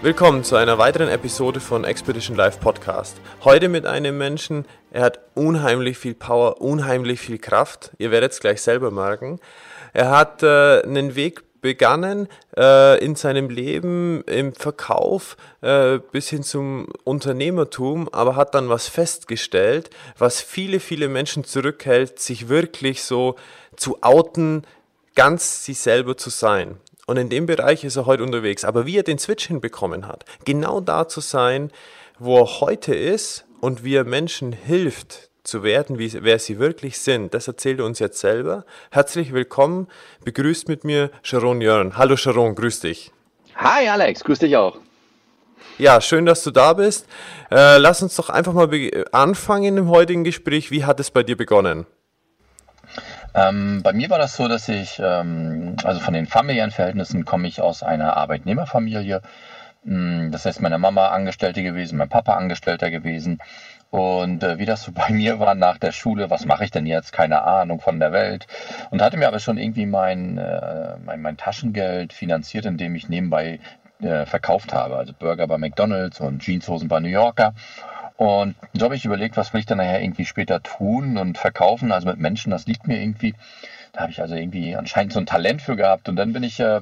Willkommen zu einer weiteren Episode von Expedition Live Podcast. Heute mit einem Menschen, er hat unheimlich viel Power, unheimlich viel Kraft. Ihr werdet es gleich selber merken. Er hat äh, einen Weg begannen äh, in seinem Leben im Verkauf äh, bis hin zum Unternehmertum, aber hat dann was festgestellt, was viele, viele Menschen zurückhält, sich wirklich so zu outen, ganz sie selber zu sein. Und in dem Bereich ist er heute unterwegs. Aber wie er den Switch hinbekommen hat, genau da zu sein, wo er heute ist und wie er Menschen hilft zu werden, wie, wer sie wirklich sind, das erzählt er uns jetzt selber. Herzlich willkommen, begrüßt mit mir Sharon Jörn. Hallo Sharon, grüß dich. Hi Alex, grüß dich auch. Ja, schön, dass du da bist. Äh, lass uns doch einfach mal anfangen im heutigen Gespräch. Wie hat es bei dir begonnen? Ähm, bei mir war das so, dass ich, ähm, also von den familiären Verhältnissen komme ich aus einer Arbeitnehmerfamilie. Mm, das heißt, meine Mama Angestellte gewesen, mein Papa Angestellter gewesen. Und äh, wie das so bei mir war nach der Schule, was mache ich denn jetzt? Keine Ahnung von der Welt. Und hatte mir aber schon irgendwie mein, äh, mein, mein Taschengeld finanziert, indem ich nebenbei äh, verkauft habe. Also Burger bei McDonalds und Jeanshosen bei New Yorker. Und so habe ich überlegt, was will ich dann nachher irgendwie später tun und verkaufen, also mit Menschen, das liegt mir irgendwie. Da habe ich also irgendwie anscheinend so ein Talent für gehabt. Und dann bin ich äh,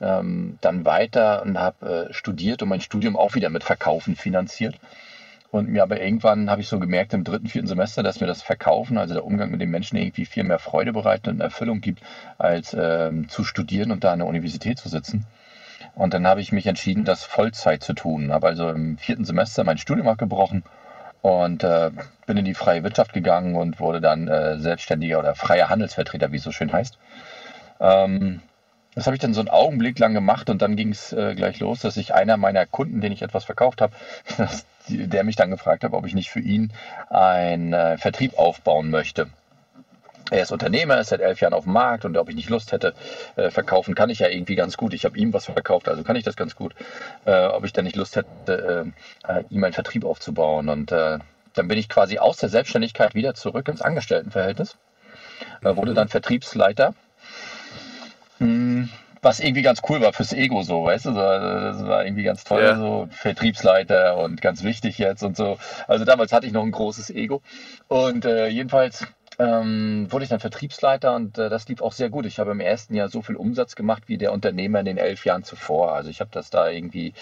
ähm, dann weiter und habe äh, studiert und mein Studium auch wieder mit Verkaufen finanziert. Und mir aber irgendwann habe ich so gemerkt im dritten, vierten Semester, dass mir das Verkaufen, also der Umgang mit den Menschen irgendwie viel mehr Freude bereitet und Erfüllung gibt, als äh, zu studieren und da an der Universität zu sitzen. Und dann habe ich mich entschieden, das Vollzeit zu tun. Habe also im vierten Semester mein Studium abgebrochen und äh, bin in die freie Wirtschaft gegangen und wurde dann äh, selbstständiger oder freier Handelsvertreter, wie es so schön heißt. Ähm, das habe ich dann so einen Augenblick lang gemacht und dann ging es äh, gleich los, dass ich einer meiner Kunden, den ich etwas verkauft habe, der mich dann gefragt hat, ob ich nicht für ihn einen äh, Vertrieb aufbauen möchte. Er ist Unternehmer, ist seit elf Jahren auf dem Markt und ob ich nicht Lust hätte, äh, verkaufen kann ich ja irgendwie ganz gut. Ich habe ihm was verkauft, also kann ich das ganz gut. Äh, ob ich dann nicht Lust hätte, äh, äh ihm einen Vertrieb aufzubauen. Und äh, dann bin ich quasi aus der Selbstständigkeit wieder zurück ins Angestelltenverhältnis. Äh, wurde dann Vertriebsleiter. Hm, was irgendwie ganz cool war fürs Ego so, weißt du, das war irgendwie ganz toll, ja. so Vertriebsleiter und ganz wichtig jetzt und so. Also damals hatte ich noch ein großes Ego und äh, jedenfalls ähm, wurde ich dann Vertriebsleiter und äh, das lief auch sehr gut. Ich habe im ersten Jahr so viel Umsatz gemacht wie der Unternehmer in den elf Jahren zuvor. Also ich habe das da irgendwie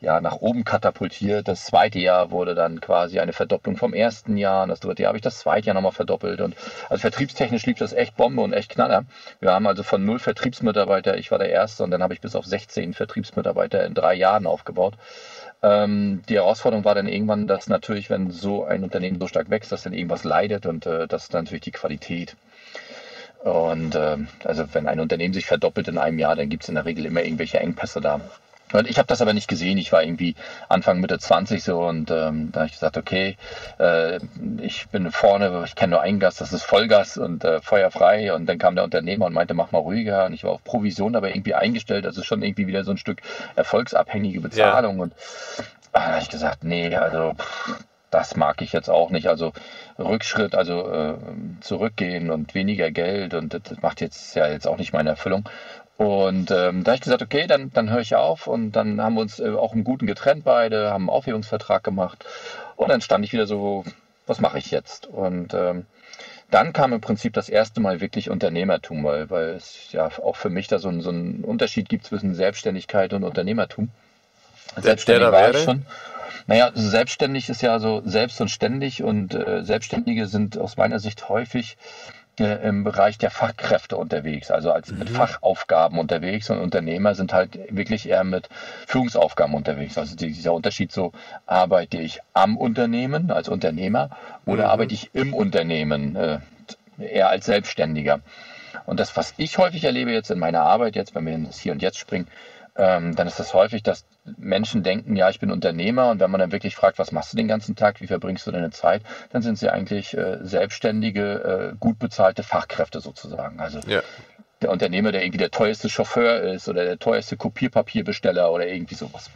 ja, nach oben katapultiert. Das zweite Jahr wurde dann quasi eine Verdopplung vom ersten Jahr. Und das dritte Jahr habe ich das zweite Jahr nochmal verdoppelt. Und also vertriebstechnisch lief das echt Bombe und echt Knaller. Wir haben also von null Vertriebsmitarbeiter, ich war der Erste, und dann habe ich bis auf 16 Vertriebsmitarbeiter in drei Jahren aufgebaut. Ähm, die Herausforderung war dann irgendwann, dass natürlich, wenn so ein Unternehmen so stark wächst, dass dann irgendwas leidet und äh, das ist dann natürlich die Qualität. Und äh, also wenn ein Unternehmen sich verdoppelt in einem Jahr, dann gibt es in der Regel immer irgendwelche Engpässe da. Ich habe das aber nicht gesehen. Ich war irgendwie Anfang Mitte 20 so und ähm, da habe ich gesagt, okay, äh, ich bin vorne, ich kenne nur ein Gas, das ist Vollgas und äh, feuerfrei. Und dann kam der Unternehmer und meinte, mach mal ruhiger. Und ich war auf Provision aber irgendwie eingestellt. Ist schon irgendwie wieder so ein Stück erfolgsabhängige Bezahlung. Ja. Und ah, da habe ich gesagt, nee, also das mag ich jetzt auch nicht. Also Rückschritt, also äh, zurückgehen und weniger Geld und das macht jetzt ja jetzt auch nicht meine Erfüllung. Und ähm, da habe ich gesagt, okay, dann, dann höre ich auf. Und dann haben wir uns äh, auch im Guten getrennt beide, haben einen Aufhebungsvertrag gemacht. Und dann stand ich wieder so, was mache ich jetzt? Und ähm, dann kam im Prinzip das erste Mal wirklich Unternehmertum, weil, weil es ja auch für mich da so, ein, so einen Unterschied gibt zwischen Selbstständigkeit und Unternehmertum. Selbstständig der, der war ich schon. Naja, selbstständig ist ja so selbst und ständig und äh, Selbstständige sind aus meiner Sicht häufig äh, im Bereich der Fachkräfte unterwegs, also als mit mhm. Fachaufgaben unterwegs und Unternehmer sind halt wirklich eher mit Führungsaufgaben unterwegs. Also dieser Unterschied so, arbeite ich am Unternehmen als Unternehmer oder mhm. arbeite ich im Unternehmen äh, eher als Selbstständiger. Und das, was ich häufig erlebe jetzt in meiner Arbeit, jetzt, wenn wir ins Hier und Jetzt springen, ähm, dann ist das häufig, dass Menschen denken, ja, ich bin Unternehmer und wenn man dann wirklich fragt, was machst du den ganzen Tag, wie verbringst du deine Zeit, dann sind sie eigentlich äh, selbstständige, äh, gut bezahlte Fachkräfte sozusagen. Also ja. der Unternehmer, der irgendwie der teuerste Chauffeur ist oder der teuerste Kopierpapierbesteller oder irgendwie sowas.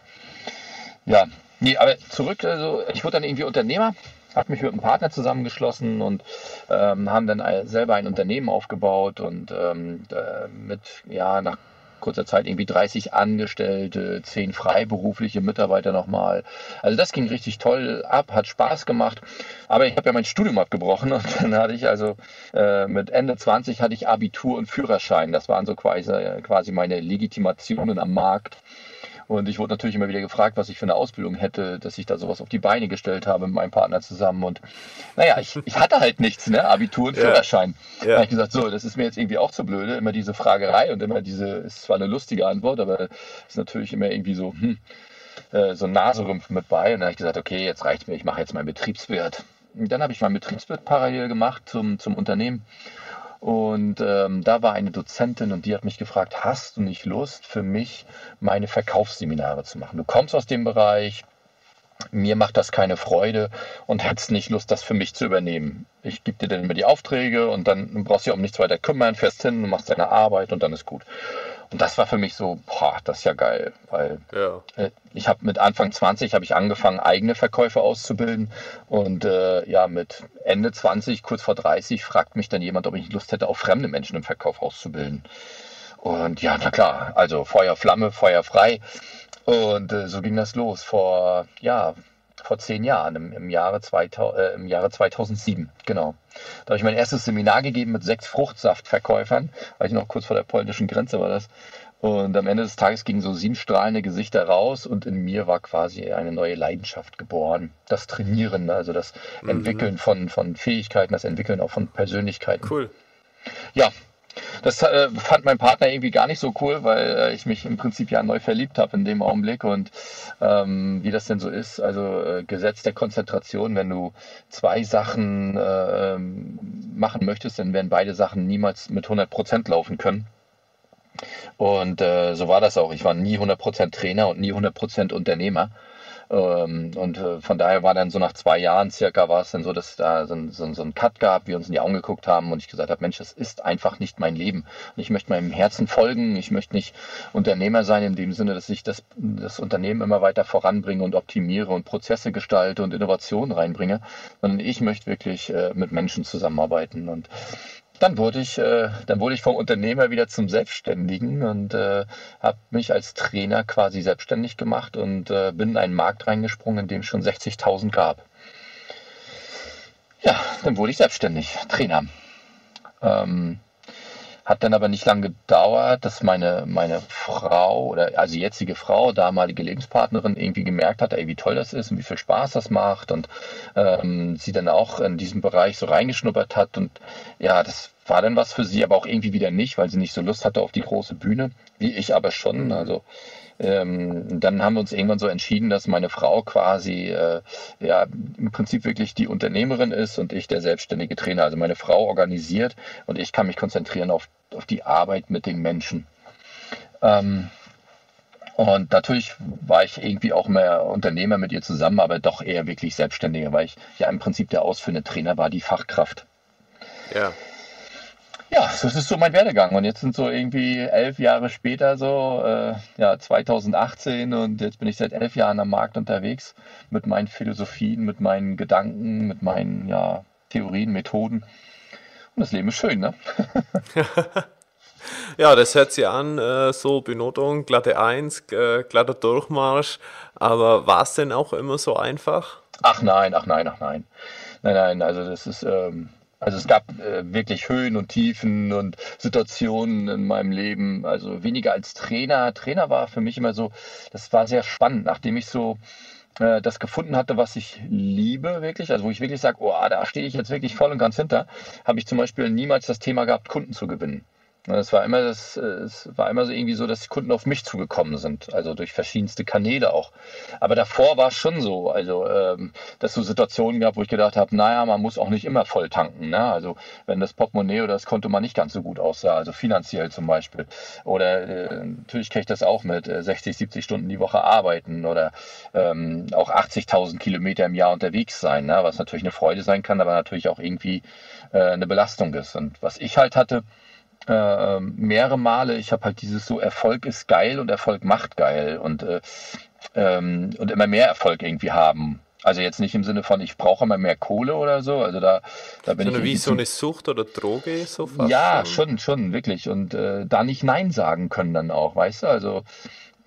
Ja, nee, aber zurück, also ich wurde dann irgendwie Unternehmer habe mich mit einem Partner zusammengeschlossen und ähm, haben dann selber ein Unternehmen aufgebaut und ähm, mit, ja, nach kurzer Zeit irgendwie 30 Angestellte, 10 freiberufliche Mitarbeiter nochmal. Also das ging richtig toll ab, hat Spaß gemacht. Aber ich habe ja mein Studium abgebrochen und dann hatte ich also äh, mit Ende 20 hatte ich Abitur und Führerschein. Das waren so quasi, quasi meine Legitimationen am Markt. Und ich wurde natürlich immer wieder gefragt, was ich für eine Ausbildung hätte, dass ich da sowas auf die Beine gestellt habe mit meinem Partner zusammen. Und naja, ich, ich hatte halt nichts, ne? Abitur und Führerschein. Ja. Ja. Da habe ich gesagt, so, das ist mir jetzt irgendwie auch zu blöde, immer diese Fragerei und immer diese, ist zwar eine lustige Antwort, aber ist natürlich immer irgendwie so, hm, äh, so ein Naserümpf mit bei. Und dann habe ich gesagt, okay, jetzt reicht mir, ich mache jetzt meinen Betriebswirt. Und dann habe ich meinen Betriebswirt parallel gemacht zum, zum Unternehmen und ähm, da war eine Dozentin und die hat mich gefragt, hast du nicht Lust für mich meine Verkaufsseminare zu machen? Du kommst aus dem Bereich, mir macht das keine Freude und hättest nicht Lust, das für mich zu übernehmen. Ich gebe dir dann immer die Aufträge und dann brauchst du dich um nichts weiter kümmern, fährst hin, machst deine Arbeit und dann ist gut. Und das war für mich so, boah, das ist ja geil, weil ja. äh, ich habe mit Anfang 20 habe ich angefangen, eigene Verkäufer auszubilden und äh, ja, mit Ende 20, kurz vor 30, fragt mich dann jemand, ob ich Lust hätte, auch fremde Menschen im Verkauf auszubilden. Und ja, na klar, also Feuer, Flamme, Feuer frei. Und äh, so ging das los vor, ja, vor zehn Jahren, im, im, Jahre 2000, äh, im Jahre 2007, genau. Da habe ich mein erstes Seminar gegeben mit sechs Fruchtsaftverkäufern, weil ich noch kurz vor der polnischen Grenze war das. Und am Ende des Tages gingen so sieben strahlende Gesichter raus und in mir war quasi eine neue Leidenschaft geboren. Das Trainieren, also das mhm. Entwickeln von, von Fähigkeiten, das Entwickeln auch von Persönlichkeiten. Cool. Ja, das äh, fand mein Partner irgendwie gar nicht so cool, weil äh, ich mich im Prinzip ja neu verliebt habe in dem Augenblick und ähm, wie das denn so ist. Also äh, Gesetz der Konzentration, wenn du zwei Sachen äh, machen möchtest, dann werden beide Sachen niemals mit 100 Prozent laufen können. Und äh, so war das auch. Ich war nie 100% Trainer und nie 100% Unternehmer. Ähm, und äh, von daher war dann so nach zwei Jahren circa war es dann so, dass da so, so, so ein Cut gab, wir uns in die Augen geguckt haben und ich gesagt habe, Mensch, das ist einfach nicht mein Leben. Ich möchte meinem Herzen folgen. Ich möchte nicht Unternehmer sein in dem Sinne, dass ich das, das Unternehmen immer weiter voranbringe und optimiere und Prozesse gestalte und Innovationen reinbringe, sondern ich möchte wirklich äh, mit Menschen zusammenarbeiten. Und dann wurde ich, äh, dann wurde ich vom Unternehmer wieder zum Selbstständigen und äh, habe mich als Trainer quasi selbstständig gemacht und äh, bin in einen Markt reingesprungen, in dem es schon 60.000 gab. Ja, dann wurde ich selbstständig, Trainer. Ähm, hat dann aber nicht lange gedauert, dass meine, meine Frau oder also jetzige Frau, damalige Lebenspartnerin, irgendwie gemerkt hat, ey, wie toll das ist und wie viel Spaß das macht und ähm, sie dann auch in diesem Bereich so reingeschnuppert hat und ja, das war dann was für sie, aber auch irgendwie wieder nicht, weil sie nicht so Lust hatte auf die große Bühne, wie ich aber schon. Also ähm, dann haben wir uns irgendwann so entschieden, dass meine Frau quasi äh, ja im Prinzip wirklich die Unternehmerin ist und ich der selbstständige Trainer. Also meine Frau organisiert und ich kann mich konzentrieren auf, auf die Arbeit mit den Menschen. Ähm, und natürlich war ich irgendwie auch mehr Unternehmer mit ihr zusammen, aber doch eher wirklich Selbstständiger, weil ich ja im Prinzip der ausführende Trainer war, die Fachkraft. Ja. Ja, das ist so mein Werdegang. Und jetzt sind so irgendwie elf Jahre später so, äh, ja, 2018 und jetzt bin ich seit elf Jahren am Markt unterwegs mit meinen Philosophien, mit meinen Gedanken, mit meinen ja, Theorien, Methoden. Und das Leben ist schön, ne? ja, das hört sich an, äh, so Benotung, glatte Eins, äh, glatter Durchmarsch. Aber war es denn auch immer so einfach? Ach nein, ach nein, ach nein. Nein, nein, also das ist, ähm, also es gab äh, wirklich Höhen und Tiefen und Situationen in meinem Leben. Also weniger als Trainer. Trainer war für mich immer so, das war sehr spannend, nachdem ich so äh, das gefunden hatte, was ich liebe wirklich, also wo ich wirklich sage, oh, da stehe ich jetzt wirklich voll und ganz hinter, habe ich zum Beispiel niemals das Thema gehabt, Kunden zu gewinnen. Es war immer das, es war immer so irgendwie so, dass die Kunden auf mich zugekommen sind, also durch verschiedenste Kanäle auch. Aber davor war es schon so, also ähm, dass so Situationen gab, wo ich gedacht habe, naja, man muss auch nicht immer voll tanken. Ne? Also wenn das Portemonnaie oder das Konto mal nicht ganz so gut aussah, also finanziell zum Beispiel. Oder äh, natürlich kenne ich das auch mit äh, 60, 70 Stunden die Woche arbeiten oder ähm, auch 80.000 Kilometer im Jahr unterwegs sein, ne? was natürlich eine Freude sein kann, aber natürlich auch irgendwie äh, eine Belastung ist. Und was ich halt hatte, äh, mehrere Male. Ich habe halt dieses so, Erfolg ist geil und Erfolg macht geil und, äh, ähm, und immer mehr Erfolg irgendwie haben. Also jetzt nicht im Sinne von, ich brauche immer mehr Kohle oder so. Also da, da bin Sondern ich. wie so eine Sucht oder Droge, so fast Ja, schon, schon, schon wirklich. Und äh, da nicht Nein sagen können dann auch, weißt du? Also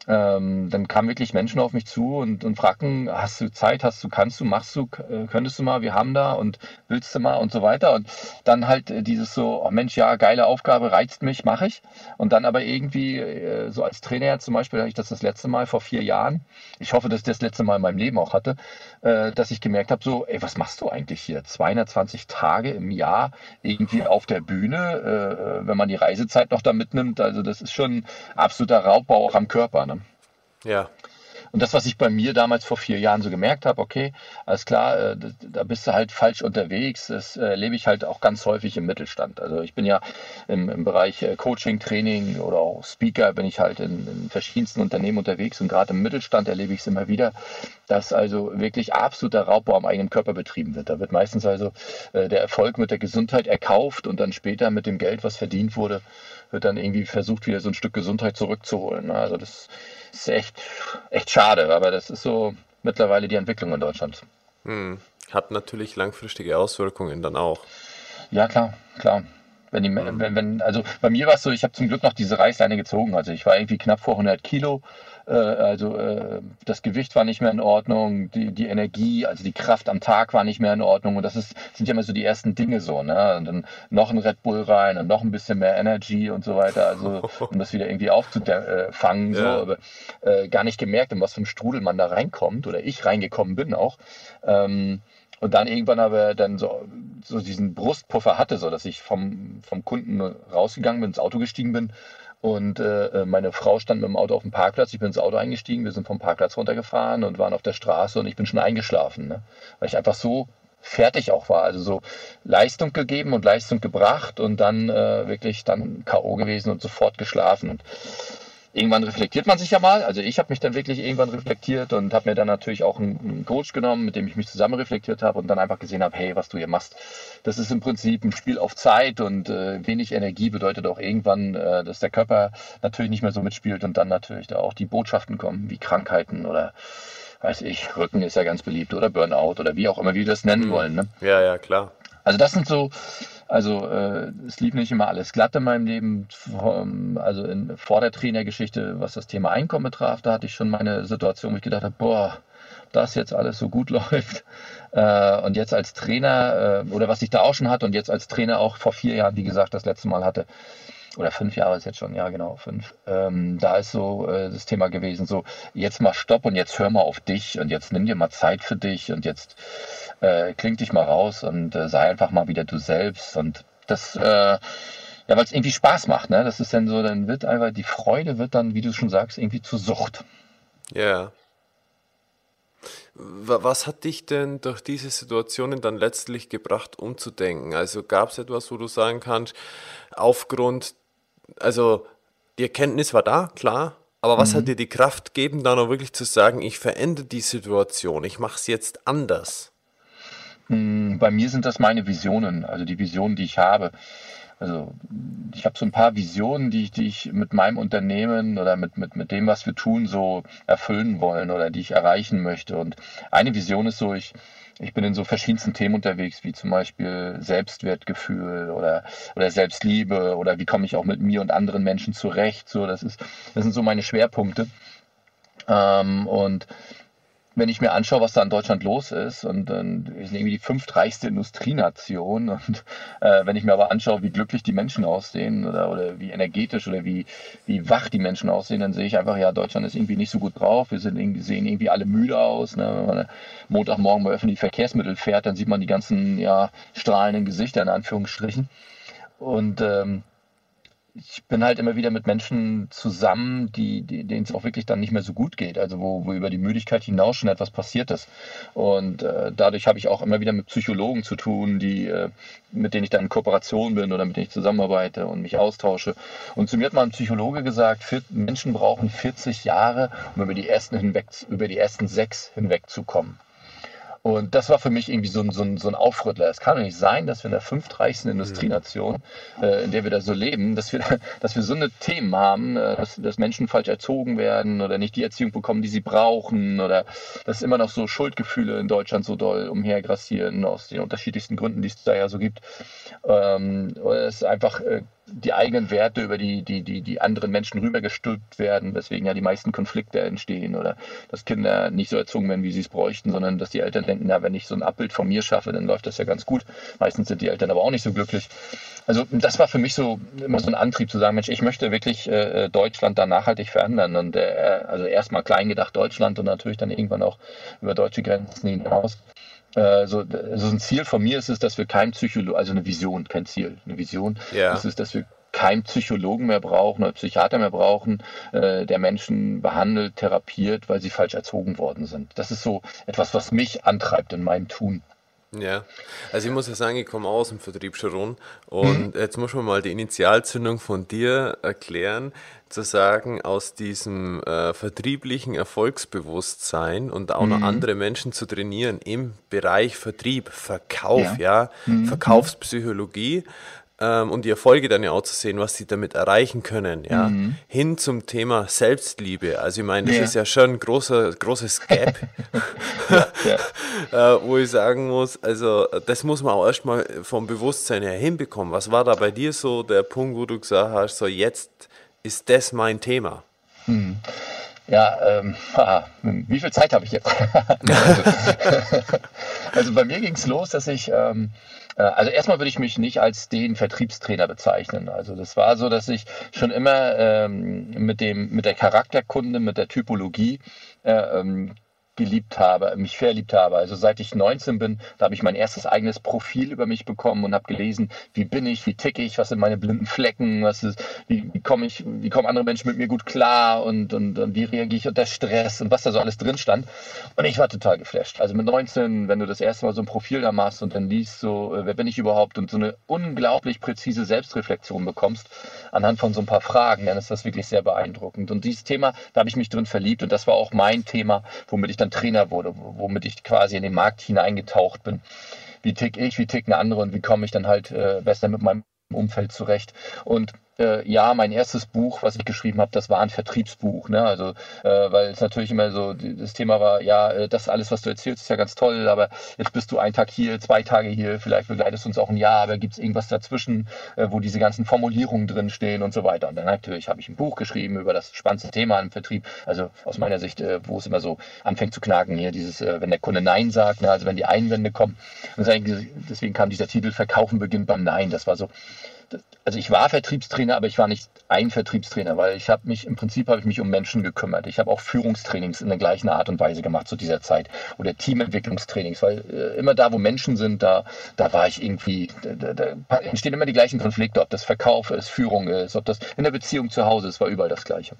ähm, dann kamen wirklich Menschen auf mich zu und, und fragten, hast du Zeit, hast du, kannst du, machst du, äh, könntest du mal, wir haben da und willst du mal und so weiter. Und dann halt äh, dieses so, oh Mensch, ja, geile Aufgabe, reizt mich, mache ich. Und dann aber irgendwie, äh, so als Trainer zum Beispiel, hatte ich das das letzte Mal vor vier Jahren, ich hoffe, dass ich das letzte Mal in meinem Leben auch hatte, dass ich gemerkt habe, so, ey, was machst du eigentlich hier? 220 Tage im Jahr irgendwie auf der Bühne, wenn man die Reisezeit noch da mitnimmt, also das ist schon absoluter Raubbau auch am Körper. Ne? Ja. Und das, was ich bei mir damals vor vier Jahren so gemerkt habe, okay, alles klar, äh, da bist du halt falsch unterwegs. Das erlebe ich halt auch ganz häufig im Mittelstand. Also ich bin ja im, im Bereich äh, Coaching, Training oder auch Speaker, bin ich halt in, in verschiedensten Unternehmen unterwegs und gerade im Mittelstand erlebe ich es immer wieder, dass also wirklich absoluter Raubbau am eigenen Körper betrieben wird. Da wird meistens also äh, der Erfolg mit der Gesundheit erkauft und dann später mit dem Geld, was verdient wurde, wird dann irgendwie versucht, wieder so ein Stück Gesundheit zurückzuholen. Also das ist echt, echt schade, aber das ist so mittlerweile die Entwicklung in Deutschland. Hm. Hat natürlich langfristige Auswirkungen dann auch. Ja, klar, klar. Wenn die, mhm. wenn, wenn, also bei mir war es so, ich habe zum Glück noch diese Reißleine gezogen. Also ich war irgendwie knapp vor 100 Kilo. Äh, also äh, das Gewicht war nicht mehr in Ordnung, die, die Energie, also die Kraft am Tag war nicht mehr in Ordnung. Und das ist, sind ja immer so die ersten Dinge so. Ne? Und dann noch ein Red Bull rein und noch ein bisschen mehr Energy und so weiter. Also um das wieder irgendwie aufzufangen. Ja. So. Aber äh, gar nicht gemerkt, in was für ein Strudel man da reinkommt oder ich reingekommen bin auch. Ähm, und dann irgendwann aber dann so, so diesen Brustpuffer hatte, so dass ich vom, vom Kunden rausgegangen bin, ins Auto gestiegen bin und äh, meine Frau stand mit dem Auto auf dem Parkplatz. Ich bin ins Auto eingestiegen, wir sind vom Parkplatz runtergefahren und waren auf der Straße und ich bin schon eingeschlafen, ne? weil ich einfach so fertig auch war. Also so Leistung gegeben und Leistung gebracht und dann äh, wirklich dann K.O. gewesen und sofort geschlafen. Und irgendwann reflektiert man sich ja mal. Also ich habe mich dann wirklich irgendwann reflektiert und habe mir dann natürlich auch einen, Coach genommen, mit dem ich mich zusammen reflektiert habe und dann einfach gesehen habe, hey, was du hier machst, das ist im Prinzip ein Spiel auf Zeit und äh, wenig Energie bedeutet auch irgendwann, äh, dass der Körper natürlich nicht mehr so mitspielt und dann natürlich da auch die Botschaften kommen, wie Krankheiten oder weiß ich, Rücken ist ja ganz beliebt oder Burnout oder wie auch immer wir das nennen mhm. wollen. Ne? Ja, ja, klar. Also das sind so also äh, es lief nicht immer alles glatt in meinem Leben. Also in, vor der Trainergeschichte, was das Thema Einkommen betraf, da hatte ich schon meine Situation, wo ich gedacht habe, boah, das jetzt alles so gut läuft. Äh, und jetzt als Trainer, äh, oder was ich da auch schon hatte und jetzt als Trainer auch vor vier Jahren, wie gesagt, das letzte Mal hatte, oder fünf Jahre ist jetzt schon, ja genau, fünf. Ähm, da ist so äh, das Thema gewesen, so jetzt mal Stopp und jetzt hör mal auf dich und jetzt nimm dir mal Zeit für dich und jetzt äh, kling dich mal raus und äh, sei einfach mal wieder du selbst und das, äh, ja, weil es irgendwie Spaß macht, ne? Das ist dann so, dann wird einfach, die Freude wird dann, wie du schon sagst, irgendwie zur Sucht. Ja. Was hat dich denn durch diese Situationen dann letztlich gebracht, umzudenken? Also gab es etwas, wo du sagen kannst, aufgrund also die Erkenntnis war da, klar, aber was mhm. hat dir die Kraft gegeben, dann auch wirklich zu sagen, ich verändere die Situation, ich mache es jetzt anders? Hm, bei mir sind das meine Visionen, also die Visionen, die ich habe. Also ich habe so ein paar Visionen, die ich, die ich mit meinem Unternehmen oder mit, mit, mit dem, was wir tun, so erfüllen wollen oder die ich erreichen möchte. Und eine Vision ist so, ich, ich bin in so verschiedensten Themen unterwegs, wie zum Beispiel Selbstwertgefühl oder, oder Selbstliebe oder wie komme ich auch mit mir und anderen Menschen zurecht. So, das ist, das sind so meine Schwerpunkte. Ähm, und wenn ich mir anschaue, was da in Deutschland los ist, und dann sind irgendwie die fünftreichste Industrienation, und äh, wenn ich mir aber anschaue, wie glücklich die Menschen aussehen oder, oder wie energetisch oder wie, wie wach die Menschen aussehen, dann sehe ich einfach, ja, Deutschland ist irgendwie nicht so gut drauf, wir sind irgendwie, sehen irgendwie alle müde aus. Ne? Wenn man Montagmorgen bei öffentlichen Verkehrsmitteln fährt, dann sieht man die ganzen ja, strahlenden Gesichter in Anführungsstrichen. Und ähm, ich bin halt immer wieder mit Menschen zusammen, die, die, denen es auch wirklich dann nicht mehr so gut geht, also wo, wo über die Müdigkeit hinaus schon etwas passiert ist. Und äh, dadurch habe ich auch immer wieder mit Psychologen zu tun, die, äh, mit denen ich dann in Kooperation bin oder mit denen ich zusammenarbeite und mich austausche. Und zu mir hat mal ein Psychologe gesagt, Menschen brauchen 40 Jahre, um über die ersten hinweg, über die ersten sechs hinwegzukommen. Und das war für mich irgendwie so ein, so ein, so ein Aufrüttler. Es kann doch nicht sein, dass wir in der fünftreichsten Industrienation, äh, in der wir da so leben, dass wir, dass wir so eine Themen haben, äh, dass, dass Menschen falsch erzogen werden oder nicht die Erziehung bekommen, die sie brauchen oder dass immer noch so Schuldgefühle in Deutschland so doll umhergrassieren aus den unterschiedlichsten Gründen, die es da ja so gibt. Ähm, es einfach äh, die eigenen Werte über die, die, die, die anderen Menschen rübergestülpt werden, weswegen ja die meisten Konflikte entstehen oder dass Kinder nicht so erzogen werden, wie sie es bräuchten, sondern dass die Eltern denken, na, wenn ich so ein Abbild von mir schaffe, dann läuft das ja ganz gut. Meistens sind die Eltern aber auch nicht so glücklich. Also das war für mich so immer so ein Antrieb zu sagen, Mensch, ich möchte wirklich äh, Deutschland da nachhaltig verändern und äh, also erstmal klein gedacht Deutschland und natürlich dann irgendwann auch über deutsche Grenzen hinaus. Äh, so, also ein Ziel von mir ist es, dass wir kein Psychologe, also eine Vision, kein Ziel, eine Vision, ja. ist es, dass wir keinen Psychologen mehr brauchen oder Psychiater mehr brauchen, äh, der Menschen behandelt, therapiert, weil sie falsch erzogen worden sind. Das ist so etwas, was mich antreibt in meinem Tun. Ja, also ich muss ja sagen, ich komme aus dem Vertrieb schon und mhm. jetzt muss man mal die Initialzündung von dir erklären, zu sagen, aus diesem äh, vertrieblichen Erfolgsbewusstsein und auch mhm. noch andere Menschen zu trainieren im Bereich Vertrieb, Verkauf, ja, ja mhm. Verkaufspsychologie, ähm, und die Erfolge dann ja auch zu sehen, was sie damit erreichen können, ja, mhm. hin zum Thema Selbstliebe. Also ich meine, das ja. ist ja schon ein großer, großes Gap, ja. äh, wo ich sagen muss, also das muss man auch erstmal vom Bewusstsein her hinbekommen. Was war da bei dir so der Punkt, wo du gesagt hast, so jetzt ist das mein Thema? Mhm. Ja, ähm, wie viel Zeit habe ich jetzt? also bei mir ging es los, dass ich ähm, äh, also erstmal würde ich mich nicht als den Vertriebstrainer bezeichnen. Also das war so, dass ich schon immer ähm, mit dem mit der Charakterkunde, mit der Typologie äh, ähm, geliebt habe, mich verliebt habe. Also seit ich 19 bin, da habe ich mein erstes eigenes Profil über mich bekommen und habe gelesen, wie bin ich, wie ticke ich, was sind meine blinden Flecken, was ist, wie, wie komme ich, wie kommen andere Menschen mit mir gut klar und, und, und wie reagiere ich unter Stress und was da so alles drin stand. Und ich war total geflasht. Also mit 19, wenn du das erste Mal so ein Profil da machst und dann liest so, äh, wer bin ich überhaupt und so eine unglaublich präzise Selbstreflexion bekommst anhand von so ein paar Fragen, dann ist das wirklich sehr beeindruckend. Und dieses Thema, da habe ich mich drin verliebt und das war auch mein Thema, womit ich dann dann Trainer wurde, womit ich quasi in den Markt hineingetaucht bin. Wie tick ich, wie ticken andere und wie komme ich dann halt äh, besser mit meinem Umfeld zurecht. Und äh, ja, mein erstes Buch, was ich geschrieben habe, das war ein Vertriebsbuch. Ne? Also, äh, weil es natürlich immer so, das Thema war, ja, äh, das alles, was du erzählst, ist ja ganz toll, aber jetzt bist du einen Tag hier, zwei Tage hier, vielleicht begleitest du uns auch ein Jahr, aber gibt es irgendwas dazwischen, äh, wo diese ganzen Formulierungen drinstehen und so weiter. Und dann natürlich habe ich ein Buch geschrieben über das spannendste Thema im Vertrieb, also aus meiner Sicht, äh, wo es immer so anfängt zu knacken, hier dieses, äh, wenn der Kunde Nein sagt, ne? also wenn die Einwände kommen. Und deswegen kam dieser Titel Verkaufen beginnt beim Nein. Das war so, also ich war Vertriebstrainer, aber ich war nicht ein Vertriebstrainer, weil ich habe mich, im Prinzip habe ich mich um Menschen gekümmert. Ich habe auch Führungstrainings in der gleichen Art und Weise gemacht zu dieser Zeit oder Teamentwicklungstrainings, weil äh, immer da, wo Menschen sind, da, da war ich irgendwie, da, da, entstehen immer die gleichen Konflikte, ob das Verkauf ist, Führung ist, ob das in der Beziehung zu Hause ist, war überall das Gleiche.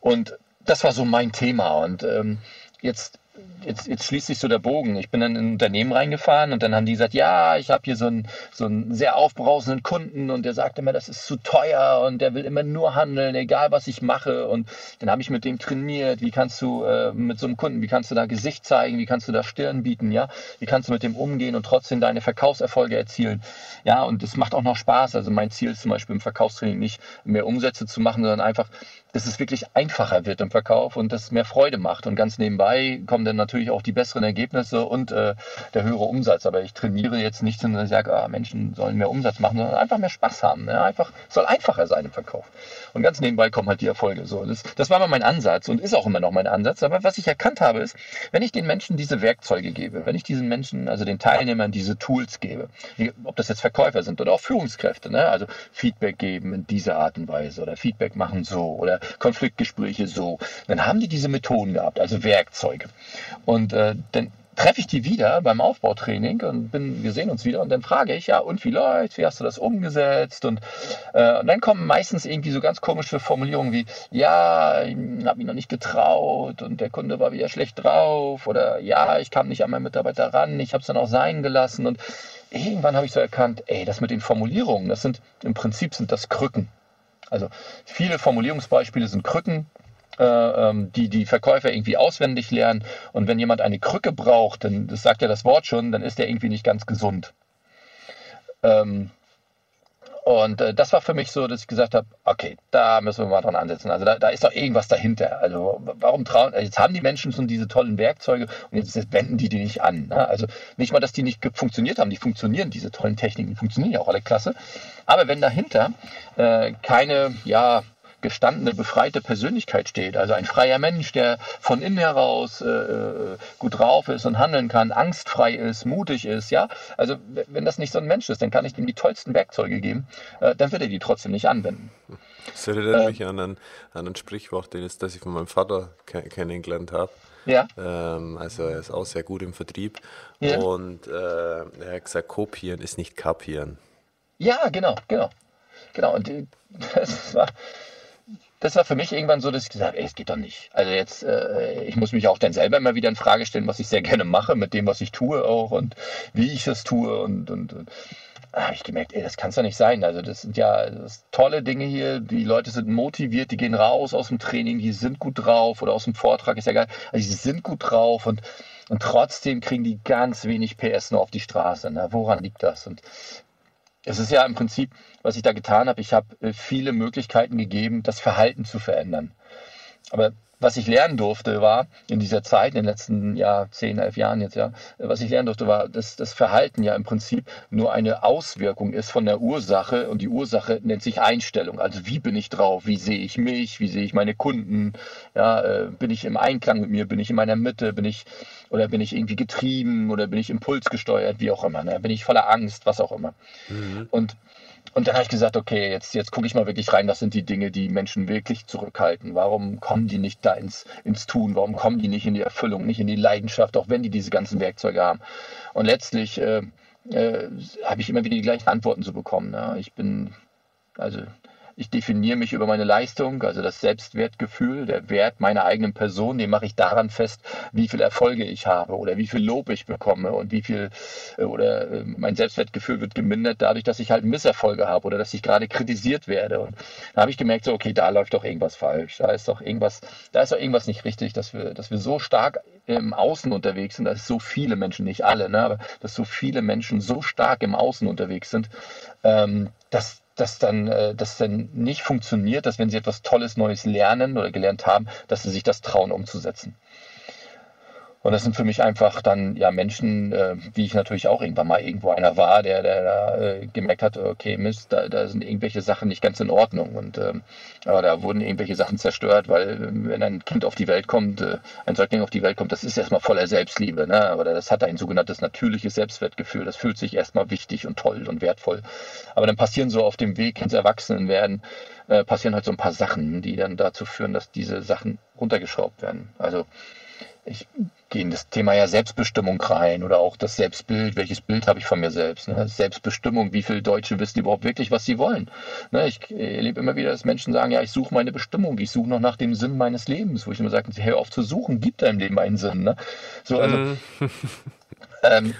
Und das war so mein Thema und ähm, jetzt jetzt, jetzt schließt sich so der Bogen. Ich bin dann in ein Unternehmen reingefahren und dann haben die gesagt, ja, ich habe hier so einen, so einen sehr aufbrausenden Kunden und der sagt immer, das ist zu teuer und der will immer nur handeln, egal was ich mache. Und dann habe ich mit dem trainiert, wie kannst du äh, mit so einem Kunden, wie kannst du da Gesicht zeigen, wie kannst du da Stirn bieten, ja, wie kannst du mit dem umgehen und trotzdem deine Verkaufserfolge erzielen. Ja, und es macht auch noch Spaß. Also mein Ziel ist zum Beispiel im Verkaufstraining nicht mehr Umsätze zu machen, sondern einfach dass es wirklich einfacher wird im Verkauf und das mehr Freude macht. Und ganz nebenbei kommen dann natürlich auch die besseren Ergebnisse und äh, der höhere Umsatz. Aber ich trainiere jetzt nicht, sondern ich sage, ah, Menschen sollen mehr Umsatz machen, sondern einfach mehr Spaß haben. Ne? Einfach, soll einfacher sein im Verkauf. Und ganz nebenbei kommen halt die Erfolge. So, das, das war mal mein Ansatz und ist auch immer noch mein Ansatz. Aber was ich erkannt habe, ist, wenn ich den Menschen diese Werkzeuge gebe, wenn ich diesen Menschen, also den Teilnehmern diese Tools gebe, ob das jetzt Verkäufer sind oder auch Führungskräfte, ne? also Feedback geben in dieser Art und Weise oder Feedback machen so oder Konfliktgespräche so. Dann haben die diese Methoden gehabt, also Werkzeuge. Und äh, dann treffe ich die wieder beim Aufbautraining und bin, wir sehen uns wieder und dann frage ich, ja, und wie läuft's, wie hast du das umgesetzt? Und, äh, und dann kommen meistens irgendwie so ganz komische Formulierungen wie, ja, ich habe mich noch nicht getraut und der Kunde war wieder schlecht drauf oder ja, ich kam nicht an meinen Mitarbeiter ran, ich habe es dann auch sein gelassen und irgendwann habe ich so erkannt, ey, das mit den Formulierungen, das sind im Prinzip sind das Krücken. Also viele Formulierungsbeispiele sind Krücken, die die Verkäufer irgendwie auswendig lernen. Und wenn jemand eine Krücke braucht, dann das sagt ja das Wort schon, dann ist der irgendwie nicht ganz gesund. Ähm, und äh, das war für mich so, dass ich gesagt habe, okay, da müssen wir mal dran ansetzen. Also da, da ist doch irgendwas dahinter. Also warum trauen, jetzt haben die Menschen schon diese tollen Werkzeuge und jetzt, jetzt wenden die die nicht an. Ne? Also nicht mal, dass die nicht funktioniert haben, die funktionieren, diese tollen Techniken, die funktionieren ja auch alle klasse. Aber wenn dahinter äh, keine, ja, gestandene, befreite Persönlichkeit steht. Also ein freier Mensch, der von innen heraus äh, äh, gut drauf ist und handeln kann, angstfrei ist, mutig ist. Ja, also wenn das nicht so ein Mensch ist, dann kann ich ihm die tollsten Werkzeuge geben, äh, dann wird er die trotzdem nicht anwenden. Das erinnert äh, mich an ein, an ein Sprichwort, das ich von meinem Vater kennengelernt habe. Ja. Ähm, also er ist auch sehr gut im Vertrieb. Ja. Und äh, er hat gesagt, kopieren ist nicht kapieren. Ja, genau, genau. Genau. Und äh, das war, das war für mich irgendwann so, dass ich gesagt habe, ey, es geht doch nicht. Also jetzt, äh, ich muss mich auch dann selber immer wieder in Frage stellen, was ich sehr gerne mache, mit dem, was ich tue auch und wie ich das tue und, und, und da habe ich gemerkt, ey, das kann es doch nicht sein. Also das sind ja das tolle Dinge hier. Die Leute sind motiviert, die gehen raus aus dem Training, die sind gut drauf oder aus dem Vortrag, ist ja geil. Also die sind gut drauf und, und trotzdem kriegen die ganz wenig PS nur auf die Straße. Ne? Woran liegt das? Und es ist ja im Prinzip, was ich da getan habe, ich habe äh, viele Möglichkeiten gegeben, das Verhalten zu verändern. Aber was ich lernen durfte, war in dieser Zeit, in den letzten ja, 10, 11 Jahren jetzt, ja, was ich lernen durfte, war, dass das Verhalten ja im Prinzip nur eine Auswirkung ist von der Ursache und die Ursache nennt sich Einstellung. Also wie bin ich drauf? Wie sehe ich mich? Wie sehe ich meine Kunden? Ja, äh, bin ich im Einklang mit mir? Bin ich in meiner Mitte? Bin ich oder bin ich irgendwie getrieben oder bin ich impulsgesteuert? Wie auch immer. Ne? Bin ich voller Angst? Was auch immer. Mhm. Und und dann habe ich gesagt, okay, jetzt, jetzt gucke ich mal wirklich rein, was sind die Dinge, die Menschen wirklich zurückhalten. Warum kommen die nicht da ins, ins Tun? Warum kommen die nicht in die Erfüllung, nicht in die Leidenschaft, auch wenn die diese ganzen Werkzeuge haben? Und letztlich äh, äh, habe ich immer wieder die gleichen Antworten zu bekommen. Ja. Ich bin, also ich definiere mich über meine Leistung, also das Selbstwertgefühl, der Wert meiner eigenen Person, den mache ich daran fest, wie viel Erfolge ich habe oder wie viel Lob ich bekomme und wie viel äh, oder äh, mein Selbstwertgefühl wird gemindert dadurch, dass ich halt Misserfolge habe oder dass ich gerade kritisiert werde. Und da habe ich gemerkt, so okay, da läuft doch irgendwas falsch, da ist doch irgendwas, da ist doch irgendwas nicht richtig, dass wir, dass wir so stark im Außen unterwegs sind, dass so viele Menschen, nicht alle, ne, aber dass so viele Menschen so stark im Außen unterwegs sind, ähm, dass dass dann äh, das dann nicht funktioniert, dass wenn sie etwas Tolles Neues lernen oder gelernt haben, dass sie sich das trauen umzusetzen. Und das sind für mich einfach dann ja Menschen, äh, wie ich natürlich auch irgendwann mal irgendwo einer war, der, der da äh, gemerkt hat, okay, Mist, da, da sind irgendwelche Sachen nicht ganz in Ordnung. Und ähm, aber da wurden irgendwelche Sachen zerstört, weil äh, wenn ein Kind auf die Welt kommt, äh, ein Säugling auf die Welt kommt, das ist erstmal voller Selbstliebe, ne? Aber das hat ein sogenanntes natürliches Selbstwertgefühl. Das fühlt sich erstmal wichtig und toll und wertvoll. Aber dann passieren so auf dem Weg ins Erwachsenenwerden, äh, passieren halt so ein paar Sachen, die dann dazu führen, dass diese Sachen runtergeschraubt werden. Also ich in das Thema ja Selbstbestimmung rein oder auch das Selbstbild. Welches Bild habe ich von mir selbst? Ne? Selbstbestimmung, wie viele Deutsche wissen überhaupt wirklich, was sie wollen? Ne? Ich erlebe immer wieder, dass Menschen sagen, ja, ich suche meine Bestimmung, ich suche noch nach dem Sinn meines Lebens, wo ich immer sage, hör auf zu suchen, gibt deinem Leben einen Sinn. Ne? So, also, mhm. ähm,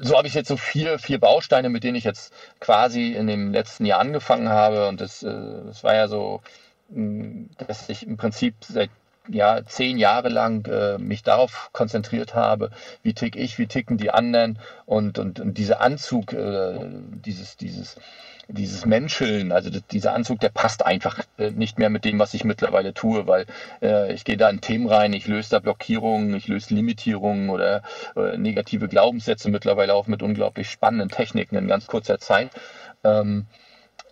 so habe ich jetzt so vier, vier Bausteine, mit denen ich jetzt quasi in dem letzten Jahr angefangen habe. Und das, äh, das war ja so, dass ich im Prinzip seit ja, zehn Jahre lang äh, mich darauf konzentriert habe, wie tick ich, wie ticken die anderen und, und, und dieser Anzug, äh, dieses, dieses, dieses Menscheln, also dieser Anzug, der passt einfach äh, nicht mehr mit dem, was ich mittlerweile tue, weil äh, ich gehe da in Themen rein, ich löse da Blockierungen, ich löse Limitierungen oder äh, negative Glaubenssätze mittlerweile auch mit unglaublich spannenden Techniken in ganz kurzer Zeit. Ähm,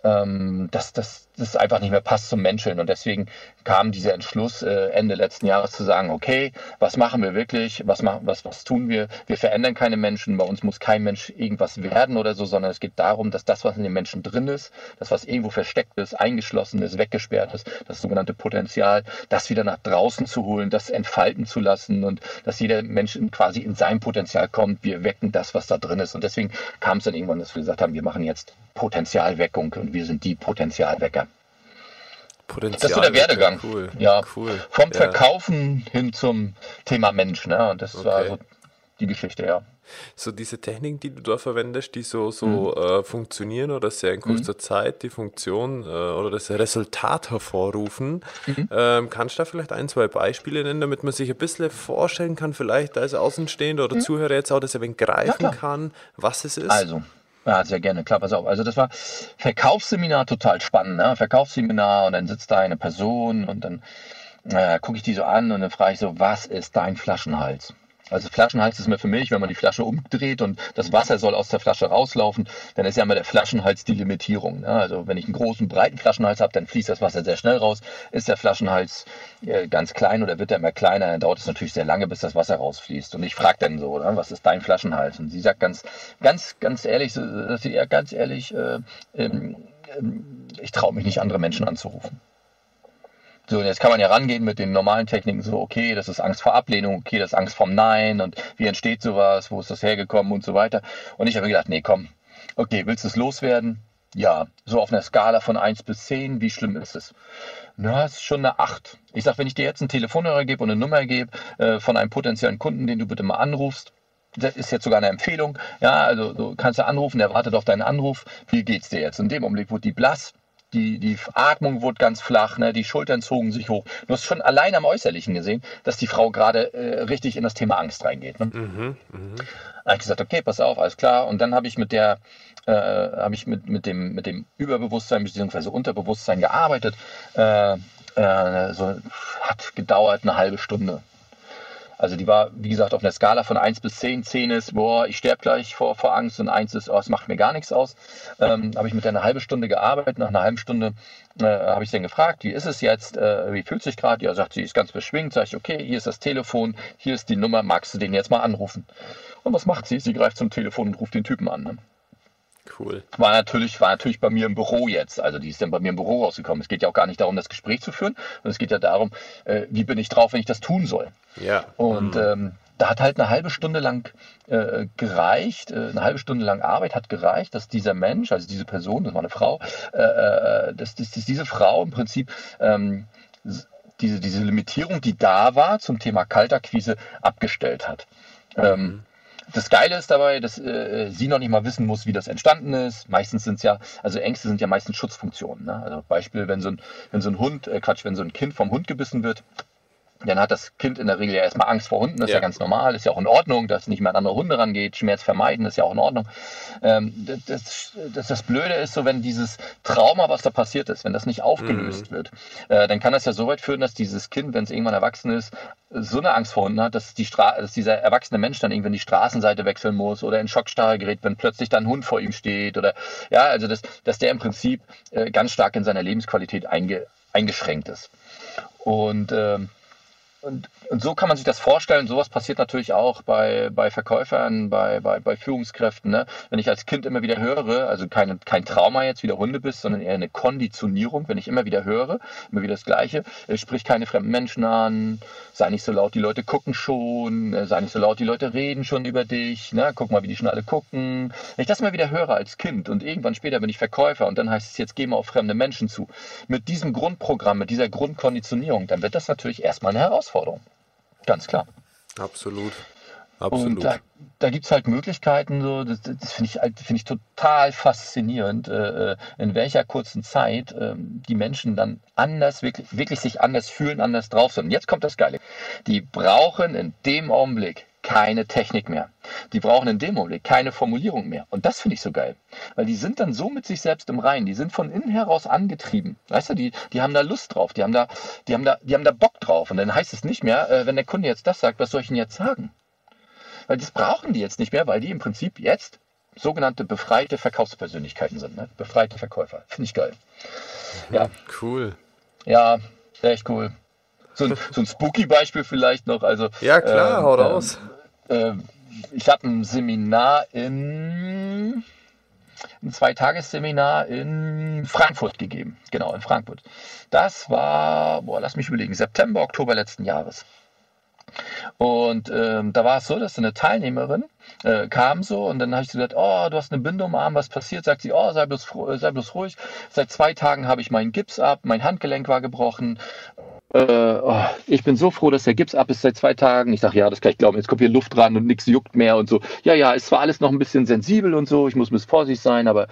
ähm, das, das, das einfach nicht mehr passt zum Menscheln. Und deswegen kam dieser Entschluss äh, Ende letzten Jahres zu sagen, okay, was machen wir wirklich, was, machen, was, was tun wir? Wir verändern keine Menschen, bei uns muss kein Mensch irgendwas werden oder so, sondern es geht darum, dass das, was in den Menschen drin ist, das, was irgendwo versteckt ist, eingeschlossen ist, weggesperrt ist, das sogenannte Potenzial, das wieder nach draußen zu holen, das entfalten zu lassen und dass jeder Mensch quasi in sein Potenzial kommt. Wir wecken das, was da drin ist. Und deswegen kam es dann irgendwann, dass wir gesagt haben, wir machen jetzt Potenzialweckung und wir sind die Potenzialwecker. Potenzial. Das ist so der Werdegang. Cool. Ja, cool. Vom ja. Verkaufen hin zum Thema Mensch. Ne? Und das okay. war so die Geschichte, ja. So diese Techniken, die du da verwendest, die so, so mhm. äh, funktionieren oder sehr in kurzer mhm. Zeit die Funktion äh, oder das Resultat hervorrufen, mhm. ähm, kannst du da vielleicht ein, zwei Beispiele nennen, damit man sich ein bisschen vorstellen kann, vielleicht als Außenstehender oder mhm. Zuhörer jetzt auch, dass er wenig greifen ja, kann, was es ist? Also, ja, sehr gerne, klar, pass auf. Also das war Verkaufsseminar total spannend, ne? Verkaufsseminar und dann sitzt da eine Person und dann äh, gucke ich die so an und dann frage ich so, was ist dein Flaschenhals? Also Flaschenhals ist mir für mich, wenn man die Flasche umdreht und das Wasser soll aus der Flasche rauslaufen, dann ist ja immer der Flaschenhals die Limitierung. Ne? Also wenn ich einen großen, breiten Flaschenhals habe, dann fließt das Wasser sehr schnell raus. Ist der Flaschenhals äh, ganz klein oder wird er immer kleiner, dann dauert es natürlich sehr lange, bis das Wasser rausfließt. Und ich frage dann so, ne? was ist dein Flaschenhals? Und sie sagt ganz, ganz, ganz ehrlich, dass sie ganz ehrlich, äh, ähm, ähm, ich traue mich nicht, andere Menschen anzurufen. So, und jetzt kann man ja rangehen mit den normalen Techniken, so, okay, das ist Angst vor Ablehnung, okay, das ist Angst vom Nein und wie entsteht sowas, wo ist das hergekommen und so weiter. Und ich habe gedacht, nee, komm, okay, willst du es loswerden? Ja, so auf einer Skala von 1 bis 10, wie schlimm ist es? Na, es ist schon eine 8. Ich sage, wenn ich dir jetzt einen Telefonhörer gebe und eine Nummer gebe äh, von einem potenziellen Kunden, den du bitte mal anrufst, das ist jetzt sogar eine Empfehlung. Ja, also du kannst du anrufen, der wartet auf deinen Anruf. Wie geht's dir jetzt? In dem Augenblick wurde die blass die, die Atmung wurde ganz flach, ne? die Schultern zogen sich hoch. Du hast schon allein am Äußerlichen gesehen, dass die Frau gerade äh, richtig in das Thema Angst reingeht. Ne? Mhm, mh. habe ich gesagt, okay, pass auf, alles klar. Und dann habe ich mit der, äh, habe ich mit, mit, dem, mit dem Überbewusstsein bzw. Unterbewusstsein gearbeitet. Äh, äh, so, hat gedauert eine halbe Stunde. Also die war, wie gesagt, auf einer Skala von 1 bis 10. 10 ist, boah, ich sterbe gleich vor, vor Angst und 1 ist, oh, es macht mir gar nichts aus. Ähm, habe ich mit der eine halbe Stunde gearbeitet. Nach einer halben Stunde äh, habe ich sie dann gefragt, wie ist es jetzt, äh, wie fühlt sich gerade? Ja, sagt sie, ist ganz beschwingt. Sag ich, okay, hier ist das Telefon, hier ist die Nummer, magst du den jetzt mal anrufen? Und was macht sie? Sie greift zum Telefon und ruft den Typen an. Ne? Cool. War natürlich, war natürlich bei mir im Büro jetzt. Also die ist dann bei mir im Büro rausgekommen. Es geht ja auch gar nicht darum, das Gespräch zu führen, sondern es geht ja darum, äh, wie bin ich drauf, wenn ich das tun soll. Ja. Und mhm. ähm, da hat halt eine halbe Stunde lang äh, gereicht, äh, eine halbe Stunde lang Arbeit hat gereicht, dass dieser Mensch, also diese Person, das war eine Frau, äh, äh dass, dass, dass, diese Frau im Prinzip ähm, diese, diese Limitierung, die da war zum Thema Kaltakquise, abgestellt hat. Ähm, mhm. Ähm, das Geile ist dabei, dass äh, sie noch nicht mal wissen muss, wie das entstanden ist. Meistens sind es ja, also Ängste sind ja meistens Schutzfunktionen. Ne? Also Beispiel, wenn so ein, wenn so ein Hund, äh, Quatsch, wenn so ein Kind vom Hund gebissen wird, dann hat das Kind in der Regel ja erstmal Angst vor Hunden, das ist ja. ganz normal, ist ja auch in Ordnung, dass nicht mehr an andere Hunde rangeht, Schmerz vermeiden, ist ja auch in Ordnung. Ähm, das, das, das Blöde ist so, wenn dieses Trauma, was da passiert ist, wenn das nicht aufgelöst mhm. wird, äh, dann kann das ja so weit führen, dass dieses Kind, wenn es irgendwann erwachsen ist, so eine Angst vor Hunden hat, dass, die Stra dass dieser erwachsene Mensch dann irgendwann die Straßenseite wechseln muss oder in Schockstarre gerät, wenn plötzlich dann ein Hund vor ihm steht oder ja, also das, dass der im Prinzip äh, ganz stark in seiner Lebensqualität einge, eingeschränkt ist. Und ähm, und, und so kann man sich das vorstellen. Sowas passiert natürlich auch bei, bei Verkäufern, bei, bei, bei Führungskräften. Ne? Wenn ich als Kind immer wieder höre, also kein, kein Trauma jetzt wie der Hunde bist, sondern eher eine Konditionierung, wenn ich immer wieder höre, immer wieder das Gleiche, sprich keine fremden Menschen an, sei nicht so laut, die Leute gucken schon, äh, sei nicht so laut, die Leute reden schon über dich, ne? guck mal, wie die schon alle gucken. Wenn ich das immer wieder höre als Kind und irgendwann später bin ich Verkäufer und dann heißt es jetzt, geh mal auf fremde Menschen zu, mit diesem Grundprogramm, mit dieser Grundkonditionierung, dann wird das natürlich erstmal eine Herausforderung. Ganz klar. Absolut. Absolut. Und da, da gibt es halt Möglichkeiten, so, das, das finde ich, halt, find ich total faszinierend, äh, äh, in welcher kurzen Zeit äh, die Menschen dann anders, wirklich, wirklich sich anders fühlen, anders drauf sind. Und jetzt kommt das Geile. Die brauchen in dem Augenblick keine Technik mehr. Die brauchen in dem Augenblick keine Formulierung mehr. Und das finde ich so geil. Weil die sind dann so mit sich selbst im Reinen. Die sind von innen heraus angetrieben. Weißt du, die, die haben da Lust drauf. Die haben da, die haben da, die haben da Bock drauf. Und dann heißt es nicht mehr, äh, wenn der Kunde jetzt das sagt, was soll ich denn jetzt sagen? Weil das brauchen die jetzt nicht mehr, weil die im Prinzip jetzt sogenannte befreite Verkaufspersönlichkeiten sind. Ne? Befreite Verkäufer. Finde ich geil. Ja. Cool. Ja, echt cool. So ein, so ein Spooky-Beispiel vielleicht noch. Also, ja, klar, ähm, hau raus. Äh, ich habe ein Seminar in ein Zweitagesseminar in Frankfurt gegeben. Genau, in Frankfurt. Das war, boah, lass mich überlegen, September, Oktober letzten Jahres. Und ähm, da war es so, dass eine Teilnehmerin äh, kam so und dann habe ich gesagt, oh, du hast eine Binde um Arm, was passiert? Sagt sie, oh, sei bloß, sei bloß ruhig. Seit zwei Tagen habe ich meinen Gips ab, mein Handgelenk war gebrochen äh, oh, ich bin so froh, dass der Gips ab ist seit zwei Tagen. Ich sage, ja, das kann ich glauben. Jetzt kommt hier Luft ran und nichts juckt mehr und so. Ja, ja, ist zwar alles noch ein bisschen sensibel und so. Ich muss bisschen vorsichtig sein, aber